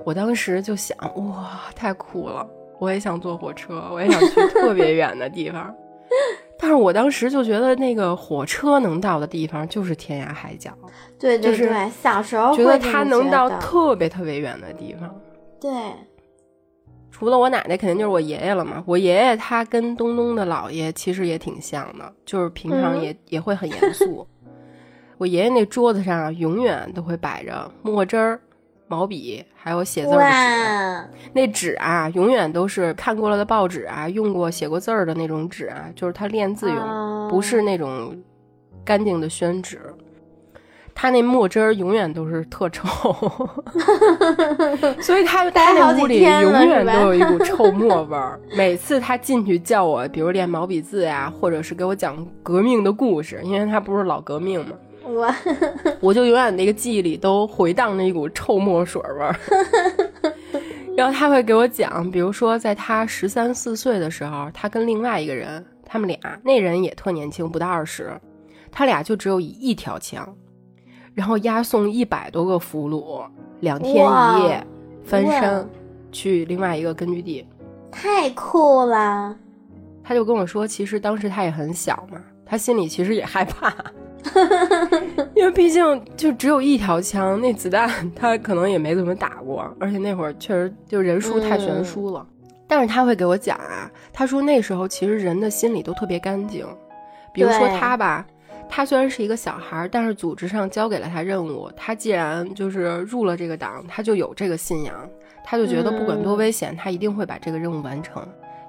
我当时就想，哇，太酷了！我也想坐火车，我也想去特别远的地方。但是我当时就觉得那个火车能到的地方就是天涯海角。对对对，小时候觉得它能到特别特别远的地方。对，除了我奶奶，肯定就是我爷爷了嘛。我爷爷他跟东东的姥爷其实也挺像的，就是平常也也会很严肃。我爷爷那桌子上永远都会摆着墨汁儿、毛笔，还有写字的纸。那纸啊，永远都是看过了的报纸啊，用过写过字儿的那种纸啊，就是他练字用，不是那种干净的宣纸。他那墨汁儿永远都是特臭，所以他他那屋里永远都有一股臭 墨味儿。每次他进去叫我，比如练毛笔字呀，或者是给我讲革命的故事，因为他不是老革命嘛，我 我就永远那个记忆里都回荡着一股臭墨水味儿。然后他会给我讲，比如说在他十三四岁的时候，他跟另外一个人，他们俩那人也特年轻，不到二十，他俩就只有一条枪。然后押送一百多个俘虏，两天一夜翻山去另外一个根据地，太酷了。他就跟我说，其实当时他也很小嘛，他心里其实也害怕，因为毕竟就只有一条枪，那子弹他可能也没怎么打过，而且那会儿确实就人数太悬殊了。但是他会给我讲啊，他说那时候其实人的心里都特别干净，比如说他吧。他虽然是一个小孩，但是组织上交给了他任务。他既然就是入了这个党，他就有这个信仰，他就觉得不管多危险，他一定会把这个任务完成。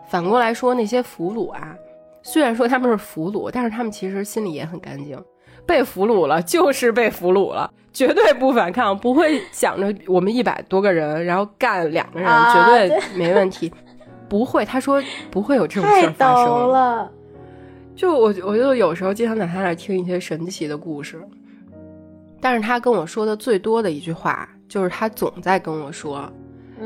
反过来说，那些俘虏啊，虽然说他们是俘虏，但是他们其实心里也很干净。被俘虏了 就是被俘虏了，绝对不反抗，不会想着我们一百多个人，然后干两个人，绝对没问题，不会。他说不会有这种事发生。了。就我，我就有时候经常在他那听一些神奇的故事，但是他跟我说的最多的一句话，就是他总在跟我说，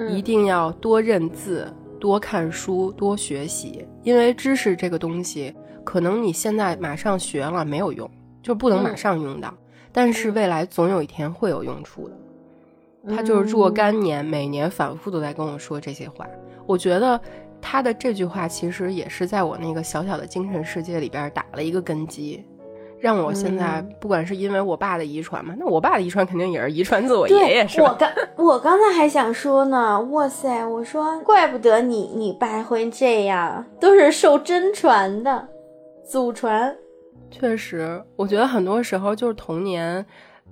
一定要多认字、多看书、多学习，因为知识这个东西，可能你现在马上学了没有用，就不能马上用到，但是未来总有一天会有用处的。他就是若干年，每年反复都在跟我说这些话，我觉得。他的这句话其实也是在我那个小小的精神世界里边打了一个根基，让我现在不管是因为我爸的遗传嘛，那我爸的遗传肯定也是遗传自我爷爷，是吧？我刚我刚才还想说呢，哇塞，我说怪不得你你爸会这样，都是受真传的，祖传。确实，我觉得很多时候就是童年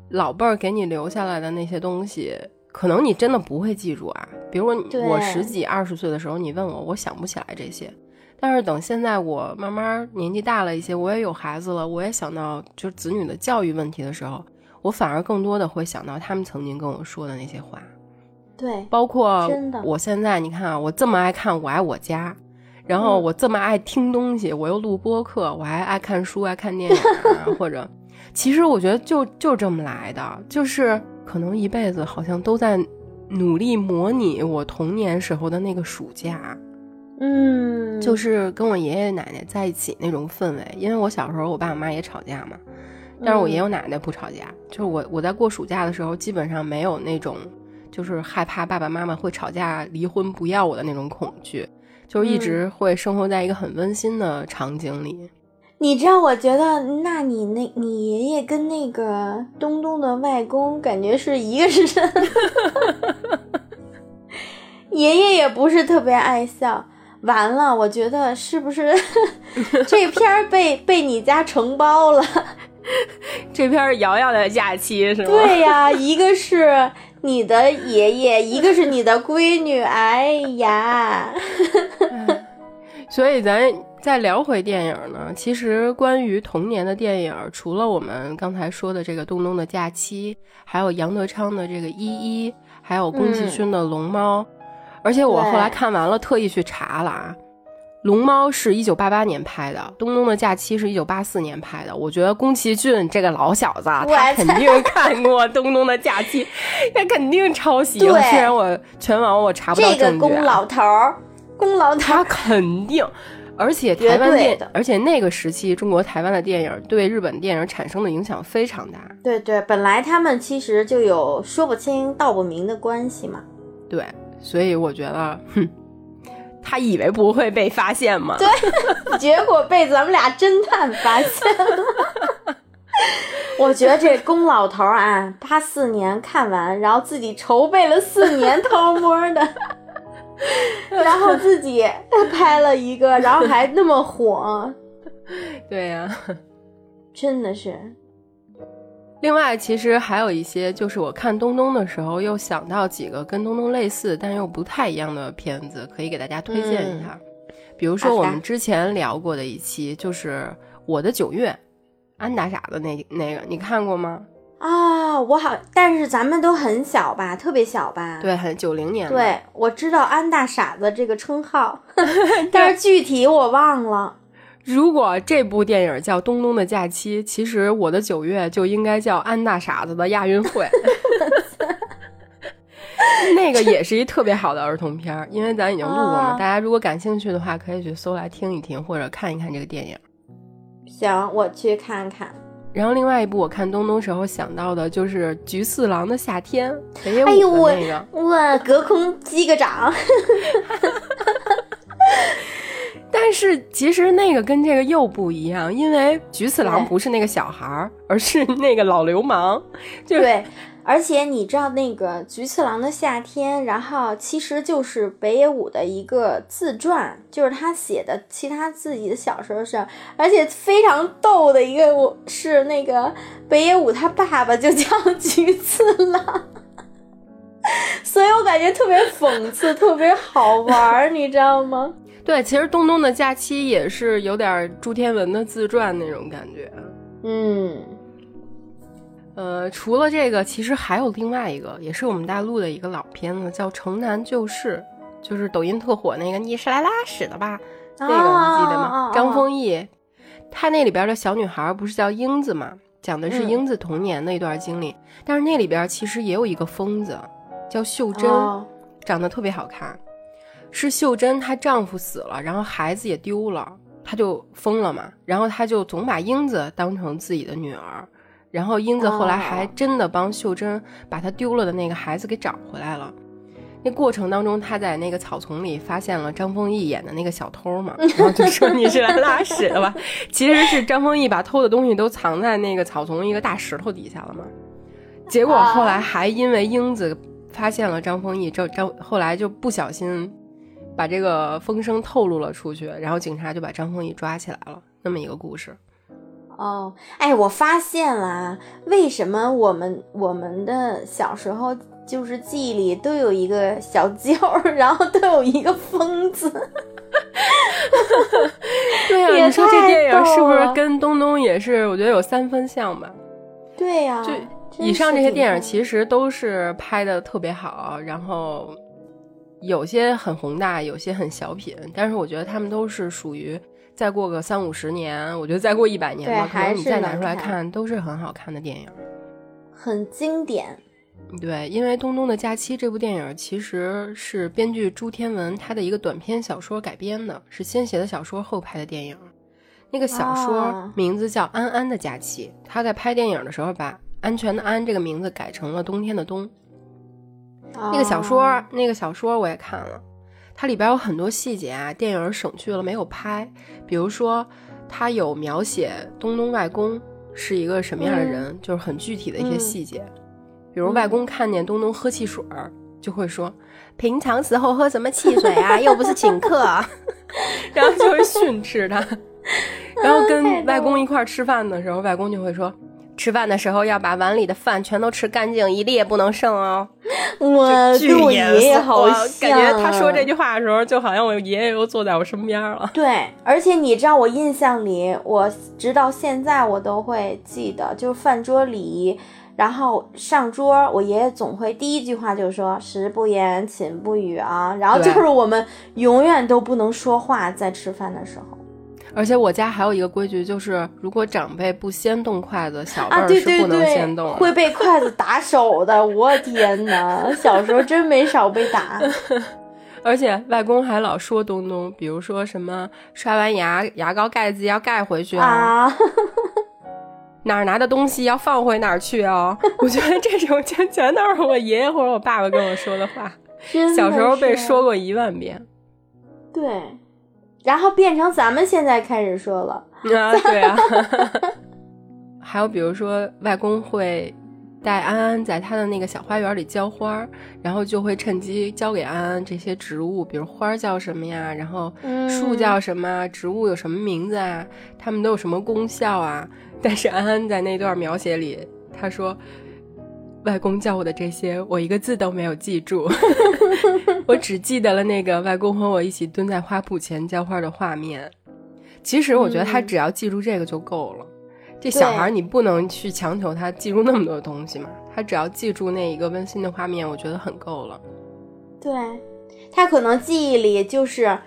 老辈儿给你留下来的那些东西。可能你真的不会记住啊，比如我十几二十岁的时候，你问我，我想不起来这些。但是等现在我慢慢年纪大了一些，我也有孩子了，我也想到就是子女的教育问题的时候，我反而更多的会想到他们曾经跟我说的那些话。对，包括我现在你看啊，我这么爱看《我爱我家》，然后我这么爱听东西，我又录播客，我还爱看书、爱看电影，或者，其实我觉得就就这么来的，就是。可能一辈子好像都在努力模拟我童年时候的那个暑假，嗯，就是跟我爷爷奶奶在一起那种氛围。因为我小时候我爸我妈也吵架嘛，但是我爷爷奶奶不吵架。就是我我在过暑假的时候，基本上没有那种就是害怕爸爸妈妈会吵架离婚不要我的那种恐惧，就是一直会生活在一个很温馨的场景里。你知道，我觉得，那你那，你爷爷跟那个东东的外公感觉是一个人。爷爷也不是特别爱笑。完了，我觉得是不是 这片儿被被你家承包了？这片儿瑶瑶的假期是吗？对呀，一个是你的爷爷，一个是你的闺女。哎呀，所以咱。再聊回电影呢，其实关于童年的电影，除了我们刚才说的这个《东东的假期》，还有杨德昌的这个《一一》，还有宫崎骏的《龙猫》，而且我后来看完了，特意去查了啊，《龙猫》是一九八八年拍的，《东东的假期》是一九八四年拍的。我觉得宫崎骏这个老小子，他肯定看过《东东的假期》，他肯定抄袭了。虽然我全网我查不到证据。这个宫老头儿，宫老头他肯定。而且台湾电，而且那个时期中国台湾的电影对日本电影产生的影响非常大。对对，本来他们其实就有说不清道不明的关系嘛。对，所以我觉得，哼，他以为不会被发现吗？对，结果被咱们俩侦探发现了。我觉得这龚老头啊，八四年看完，然后自己筹备了四年，偷摸的，然后自己拍了一个，然后还那么火。对呀，真的是。另外，其实还有一些，就是我看东东的时候，又想到几个跟东东类似但又不太一样的片子，可以给大家推荐一下。比如说我们之前聊过的一期，就是《我的九月》，安大傻子那那个，你看过吗？啊，我好，但是咱们都很小吧，特别小吧？对，很九零年。对，我知道安大傻子这个称号，但是具体我忘了。如果这部电影叫《东东的假期》，其实我的九月就应该叫安大傻子的亚运会。那个也是一特别好的儿童片，因为咱已经录过嘛。大家如果感兴趣的话，可以去搜来听一听，或者看一看这个电影。行，我去看看。然后另外一部我看东东时候想到的就是《菊次郎的夏天》，哎呦我那个哇，隔空击个掌。但是其实那个跟这个又不一样，因为菊次郎不是那个小孩儿，而是那个老流氓。就对，而且你知道那个菊次郎的夏天，然后其实就是北野武的一个自传，就是他写的其他自己的小时候事而且非常逗的一个，我是那个北野武他爸爸就叫菊次郎，所以我感觉特别讽刺，特别好玩儿，你知道吗？对，其实东东的假期也是有点朱天文的自传那种感觉。嗯，呃，除了这个，其实还有另外一个，也是我们大陆的一个老片子，叫《城南旧事》，就是抖音特火那个“你是来拉屎的吧”那个，你记得吗？张丰毅，他那里边的小女孩不是叫英子吗？讲的是英子童年的一段经历。但是那里边其实也有一个疯子，叫秀珍，长得特别好看。是秀珍，她丈夫死了，然后孩子也丢了，她就疯了嘛。然后她就总把英子当成自己的女儿，然后英子后来还真的帮秀珍把她丢了的那个孩子给找回来了。那过程当中，她在那个草丛里发现了张丰毅演的那个小偷嘛，然后就说你是来拉屎的吧？其实是张丰毅把偷的东西都藏在那个草丛一个大石头底下了嘛。结果后来还因为英子发现了张丰毅，张张后来就不小心。把这个风声透露了出去，然后警察就把张丰毅抓起来了，那么一个故事。哦，哎，我发现了，为什么我们我们的小时候就是记忆里都有一个小舅，然后都有一个疯子？对呀，你说这电影是不是跟东东也是？我觉得有三分像吧。对呀，就以上这些电影其实都是拍的特别好，然后。有些很宏大，有些很小品，但是我觉得他们都是属于再过个三五十年，我觉得再过一百年吧，可能你再拿出来看都是很好看的电影，很经典。对，因为《东东的假期》这部电影其实是编剧朱天文他的一个短篇小说改编的，是先写的小说后拍的电影。那个小说名字叫《安安的假期》，他在拍电影的时候把“安全的安”这个名字改成了“冬天的冬”。那个小说，那个小说我也看了，它里边有很多细节啊，电影省去了没有拍。比如说，它有描写东东外公是一个什么样的人，就是很具体的一些细节。比如外公看见东东喝汽水，就会说：“平常时候喝什么汽水啊？又不是请客。”然后就会训斥他。然后跟外公一块吃饭的时候，外公就会说。吃饭的时候要把碗里的饭全都吃干净，一粒也不能剩哦。我跟我爷爷好像，感觉他说这句话的时候，就好像我爷爷又坐在我身边了。对，而且你知道，我印象里，我直到现在我都会记得，就是饭桌礼仪，然后上桌，我爷爷总会第一句话就说“食不言，寝不语”啊，然后就是我们永远都不能说话，在吃饭的时候。而且我家还有一个规矩，就是如果长辈不先动筷子，小辈儿是不能先动，会被筷子打手的。我天哪，小时候真没少被打。而且外公还老说东东，比如说什么刷完牙牙膏盖子要盖回去啊，哪儿拿的东西要放回哪儿去啊。我觉得这种全全都是我爷爷或者我爸爸跟我说的话，小时候被说过一万遍。对，然后变成咱们现在开始说了啊，对啊。还有比如说，外公会带安安在他的那个小花园里浇花，然后就会趁机教给安安这些植物，比如花叫什么呀，然后树叫什么，植物有什么名字啊，它们都有什么功效啊。但是安安在那段描写里，他说。外公教我的这些，我一个字都没有记住，我只记得了那个外公和我一起蹲在花圃前浇花的画面。其实我觉得他只要记住这个就够了。这小孩你不能去强求他记住那么多东西嘛，他只要记住那一个温馨的画面，我觉得很够了。对他可能记忆里就是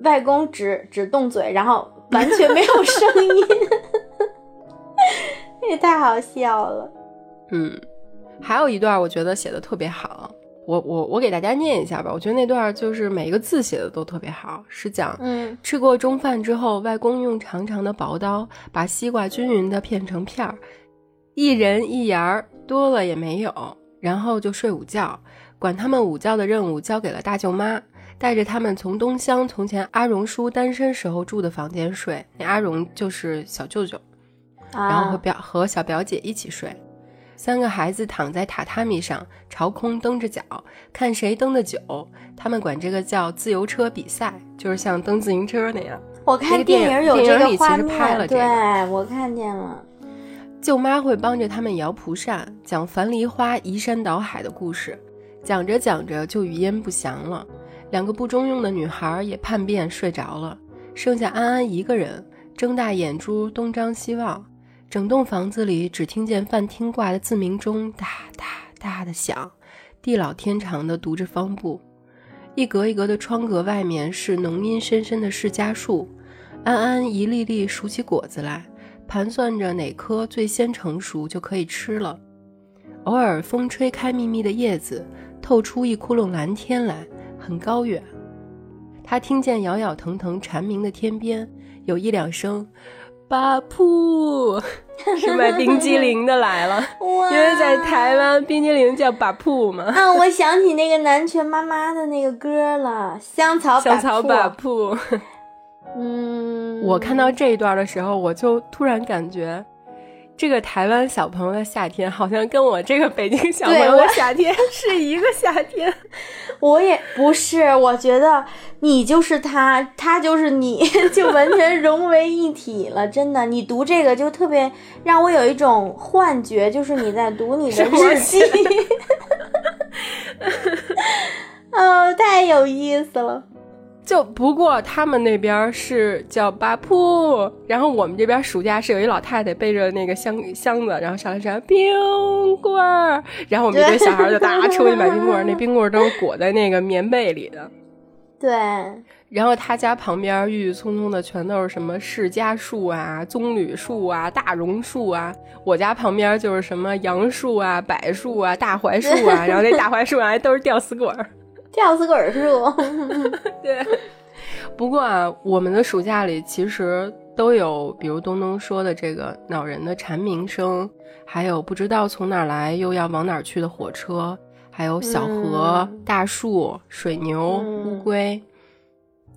外公只只动嘴，然后完全没有声音，也太好笑了。嗯。还有一段我觉得写的特别好，我我我给大家念一下吧。我觉得那段就是每一个字写的都特别好，是讲，嗯，吃过中饭之后，外公用长长的薄刀把西瓜均匀的片成片儿，一人一芽儿，多了也没有，然后就睡午觉，管他们午觉的任务交给了大舅妈，带着他们从东乡从前阿荣叔单身时候住的房间睡，那阿荣就是小舅舅，然后和表和小表姐一起睡。三个孩子躺在榻榻米上，朝空蹬着脚，看谁蹬得久。他们管这个叫自由车比赛，就是像蹬自行车那样。我看电影有这个画面，对我看见了。舅妈会帮着他们摇蒲扇，讲樊梨花移山倒海的故事，讲着讲着就语焉不详了。两个不中用的女孩也叛变睡着了，剩下安安一个人，睁大眼珠东张西望。整栋房子里只听见饭厅挂的自鸣钟哒哒哒的响，地老天长的读着方布，一格一格的窗格外面是浓荫深深的释迦树，安安一粒粒数起果子来，盘算着哪颗最先成熟就可以吃了。偶尔风吹开密密的叶子，透出一窟窿蓝天来，很高远。他听见摇摇腾腾蝉鸣的天边有一两声。巴铺 是卖冰激凌的来了，因为在台湾冰激凌叫巴铺嘛。啊，我想起那个南拳妈妈的那个歌了，香草香草巴铺。嗯，我看到这一段的时候，我就突然感觉。这个台湾小朋友的夏天好像跟我这个北京小朋友的夏天 是一个夏天。我也不是，我觉得你就是他，他就是你，就完全融为一体了。真的，你读这个就特别让我有一种幻觉，就是你在读你的日记。哦，太有意思了。就不过他们那边是叫巴铺，然后我们这边暑假是有一老太太背着那个箱箱子，然后上来说冰棍儿，然后我们一堆小孩就大出去买冰棍儿，那冰棍儿都是裹在那个棉被里的。对，然后他家旁边郁郁葱葱的全都是什么释迦树啊、棕榈树啊、大榕树啊，我家旁边就是什么杨树啊、柏树啊、大槐树啊，然后那大槐树上还都是吊死鬼儿。吊死鬼树，对。不过啊，我们的暑假里其实都有，比如东东说的这个恼人的蝉鸣声，还有不知道从哪来又要往哪去的火车，还有小河、大树、水牛、乌龟。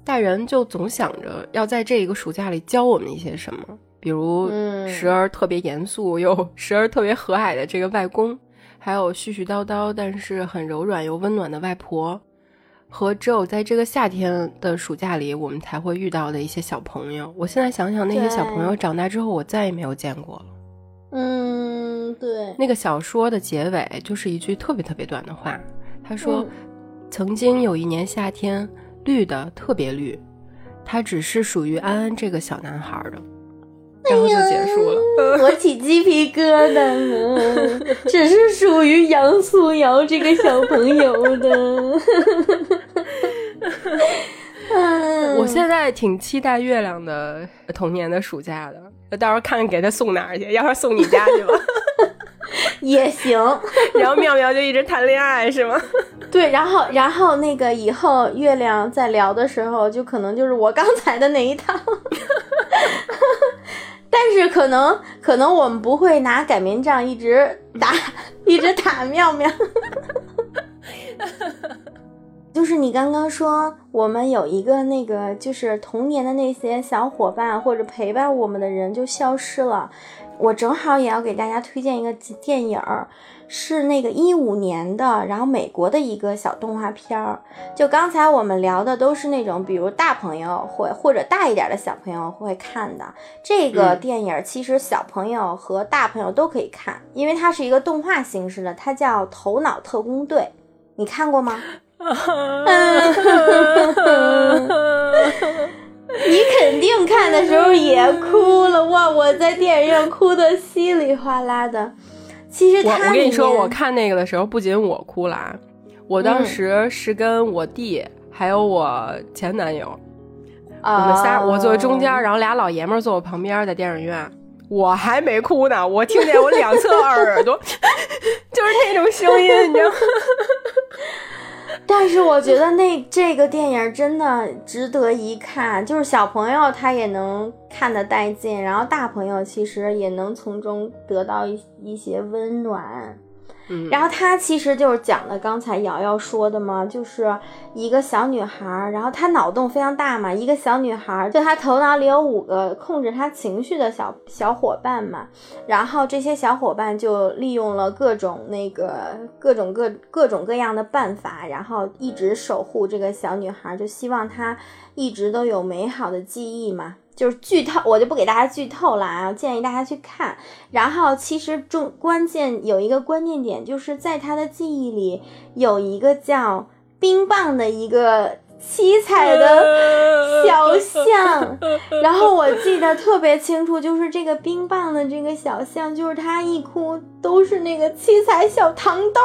大人就总想着要在这一个暑假里教我们一些什么，比如时而特别严肃又时而特别和蔼的这个外公。还有絮絮叨叨，但是很柔软又温暖的外婆，和只有在这个夏天的暑假里，我们才会遇到的一些小朋友。我现在想想，那些小朋友长大之后，我再也没有见过了。嗯，对。那个小说的结尾就是一句特别特别短的话，他说：“曾经有一年夏天，绿的特别绿，它只是属于安安这个小男孩的。”然后就结束了，我起鸡皮疙瘩了。只是属于杨素瑶这个小朋友的。我现在挺期待月亮的童年的暑假的，到时候看看给他送哪儿去。要是送你家去吧，也行。然后妙妙就一直谈恋爱是吗？对，然后然后那个以后月亮在聊的时候，就可能就是我刚才的那一套。但是可能可能我们不会拿擀面杖一直打 一直打妙妙。就是你刚刚说我们有一个那个，就是童年的那些小伙伴或者陪伴我们的人就消失了。我正好也要给大家推荐一个电影儿，是那个一五年的，然后美国的一个小动画片儿。就刚才我们聊的都是那种，比如大朋友会或者大一点的小朋友会看的。这个电影其实小朋友和大朋友都可以看，因为它是一个动画形式的，它叫《头脑特工队》，你看过吗？你肯定看的时候也哭了哇！我在电影院哭的稀里哗啦的。其实我我跟你说，我看那个的时候，不仅我哭了，我当时是跟我弟还有我前男友，我们仨，我坐中间，然后俩老爷们坐我旁边，在电影院，我还没哭呢，我听见我两侧耳朵 就是那种声音，你知道。但是我觉得那这个电影真的值得一看，就是小朋友他也能看得带劲，然后大朋友其实也能从中得到一一些温暖。然后他其实就是讲的刚才瑶瑶说的嘛，就是一个小女孩，然后她脑洞非常大嘛，一个小女孩，就她头脑里有五个控制她情绪的小小伙伴嘛，然后这些小伙伴就利用了各种那个各种各各种各样的办法，然后一直守护这个小女孩，就希望她一直都有美好的记忆嘛。就是剧透，我就不给大家剧透了啊！建议大家去看。然后其实重关键有一个关键点，就是在他的记忆里有一个叫冰棒的一个七彩的小象。然后我记得特别清楚，就是这个冰棒的这个小象，就是他一哭都是那个七彩小糖豆。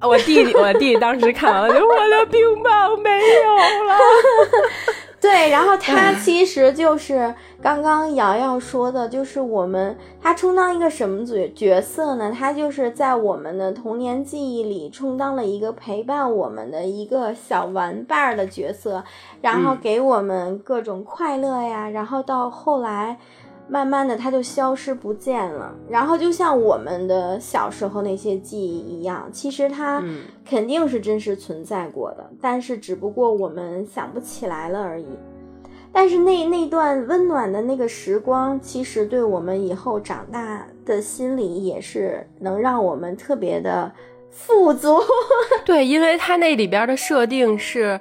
我弟弟，我弟弟当时看完了，就我的冰棒没有了。对，然后他其实就是刚刚瑶瑶说的，就是我们他充当一个什么角角色呢？他就是在我们的童年记忆里充当了一个陪伴我们的一个小玩伴儿的角色，然后给我们各种快乐呀。然后到后来，慢慢的它就消失不见了。然后就像我们的小时候那些记忆一样，其实它。肯定是真实存在过的，但是只不过我们想不起来了而已。但是那那段温暖的那个时光，其实对我们以后长大的心理也是能让我们特别的富足。对，因为它那里边的设定是，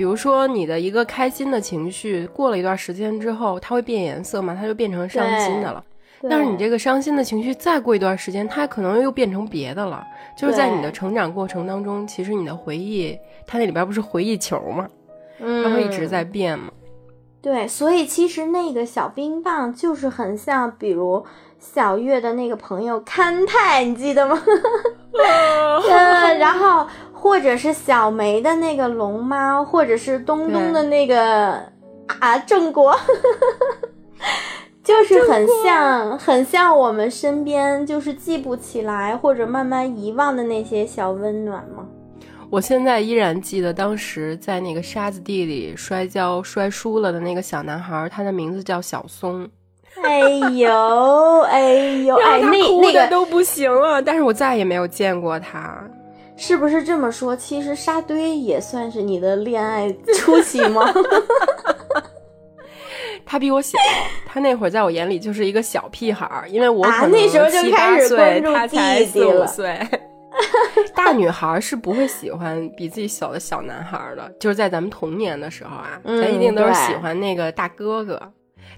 比如说你的一个开心的情绪，过了一段时间之后，它会变颜色嘛，它就变成伤心的了。但是你这个伤心的情绪再过一段时间，它可能又变成别的了。就是在你的成长过程当中，其实你的回忆，它那里边不是回忆球吗？它会一直在变吗？对，所以其实那个小冰棒就是很像，比如小月的那个朋友勘太，你记得吗？呃，然后或者是小梅的那个龙猫，或者是东东的那个啊郑国。就是很像，很像我们身边就是记不起来或者慢慢遗忘的那些小温暖吗？我现在依然记得当时在那个沙子地里摔跤摔输了的那个小男孩，他的名字叫小松。哎呦，哎呦，哎，那那个都不行了。但是我再也没有见过他，是不是这么说？其实沙堆也算是你的恋爱初期吗？他比我小，他那会儿在我眼里就是一个小屁孩儿，因为我可能七八岁，他才四五岁。大女孩是不会喜欢比自己小的小男孩的，就是在咱们童年的时候啊，咱一定都是喜欢那个大哥哥。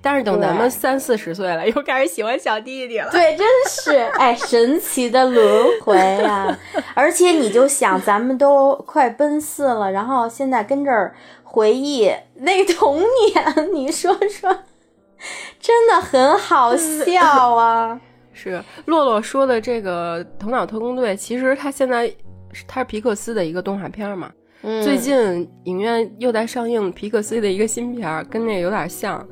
但是等咱们三四十岁了，又开始喜欢小弟弟了。对，真是 哎，神奇的轮回啊！而且你就想，咱们都快奔四了，然后现在跟这儿。回忆那童年，你说说，真的很好笑啊！是洛洛说的这个《头脑特工队》，其实它现在它是皮克斯的一个动画片嘛。最近影院又在上映皮克斯的一个新片儿，跟那个有点像，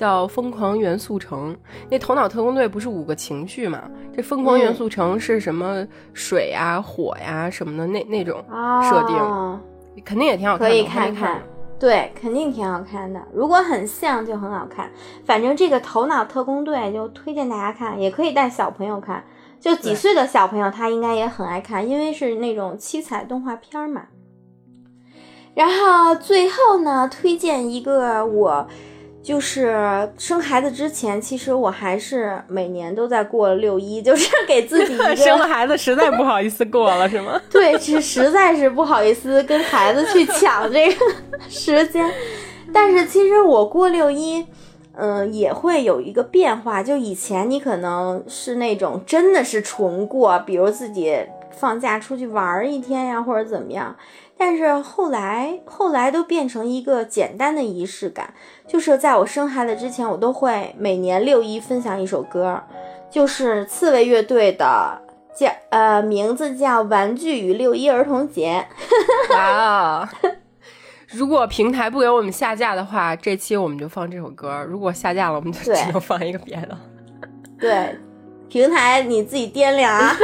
叫《疯狂元素城》。那《头脑特工队》不是五个情绪嘛？这《疯狂元素城》是什么水呀、火呀什么的那那种设定，肯定也挺好看，可以看看。对，肯定挺好看的。如果很像就很好看。反正这个《头脑特工队》就推荐大家看，也可以带小朋友看。就几岁的小朋友他应该也很爱看，因为是那种七彩动画片嘛。然后最后呢，推荐一个我。就是生孩子之前，其实我还是每年都在过六一，就是给自己 生了孩子实在不好意思过了，是吗？对，是实在是不好意思跟孩子去抢这个时间。但是其实我过六一，嗯，也会有一个变化。就以前你可能是那种真的是纯过，比如自己放假出去玩一天呀，或者怎么样。但是后来，后来都变成一个简单的仪式感，就是在我生孩子之前，我都会每年六一分享一首歌，就是刺猬乐队的，叫呃名字叫《玩具与六一儿童节》。哇，如果平台不给我们下架的话，这期我们就放这首歌；如果下架了，我们就只能放一个别的。对，平台你自己掂量啊。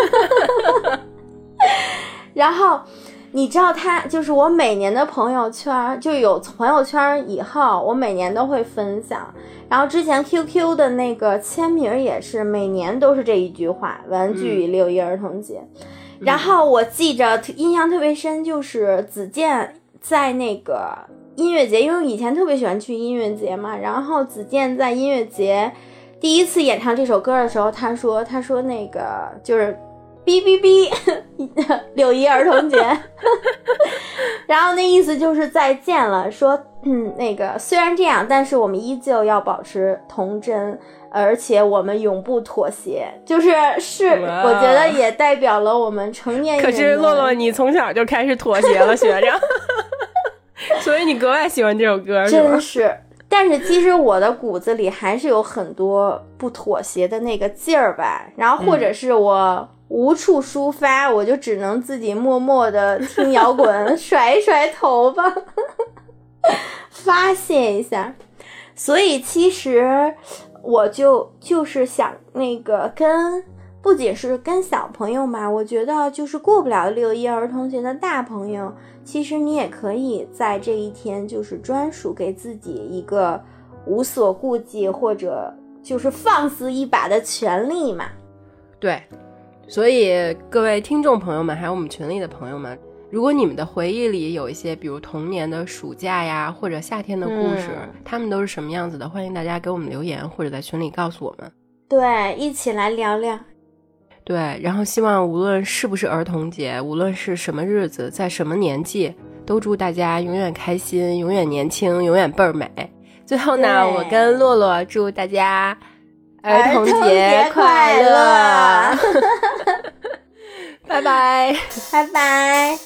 然后。你知道他就是我每年的朋友圈就有朋友圈以后，我每年都会分享。然后之前 QQ 的那个签名也是每年都是这一句话：“玩具六一儿童节。”然后我记着印象特别深，就是子健在那个音乐节，因为以前特别喜欢去音乐节嘛。然后子健在音乐节第一次演唱这首歌的时候，他说：“他说那个就是。”哔哔哔，六一儿童节，然后那意思就是再见了。说，嗯，那个虽然这样，但是我们依旧要保持童真，而且我们永不妥协。就是是，我觉得也代表了我们成年人。可是洛洛，你从小就开始妥协了，学着，所以你格外喜欢这首歌，真是。但是其实我的骨子里还是有很多不妥协的那个劲儿吧。然后或者是我。无处抒发，我就只能自己默默的听摇滚，甩一甩头发，发泄一下。所以其实我就就是想那个跟，不仅是跟小朋友嘛，我觉得就是过不了六一儿童节的大朋友，其实你也可以在这一天就是专属给自己一个无所顾忌或者就是放肆一把的权利嘛。对。所以，各位听众朋友们，还有我们群里的朋友们，如果你们的回忆里有一些，比如童年的暑假呀，或者夏天的故事，他们都是什么样子的？欢迎大家给我们留言，或者在群里告诉我们。对，一起来聊聊。对，然后希望无论是不是儿童节，无论是什么日子，在什么年纪，都祝大家永远开心，永远年轻，永远倍儿美。最后呢，我跟洛洛祝大家。儿童节快乐！拜拜，拜拜。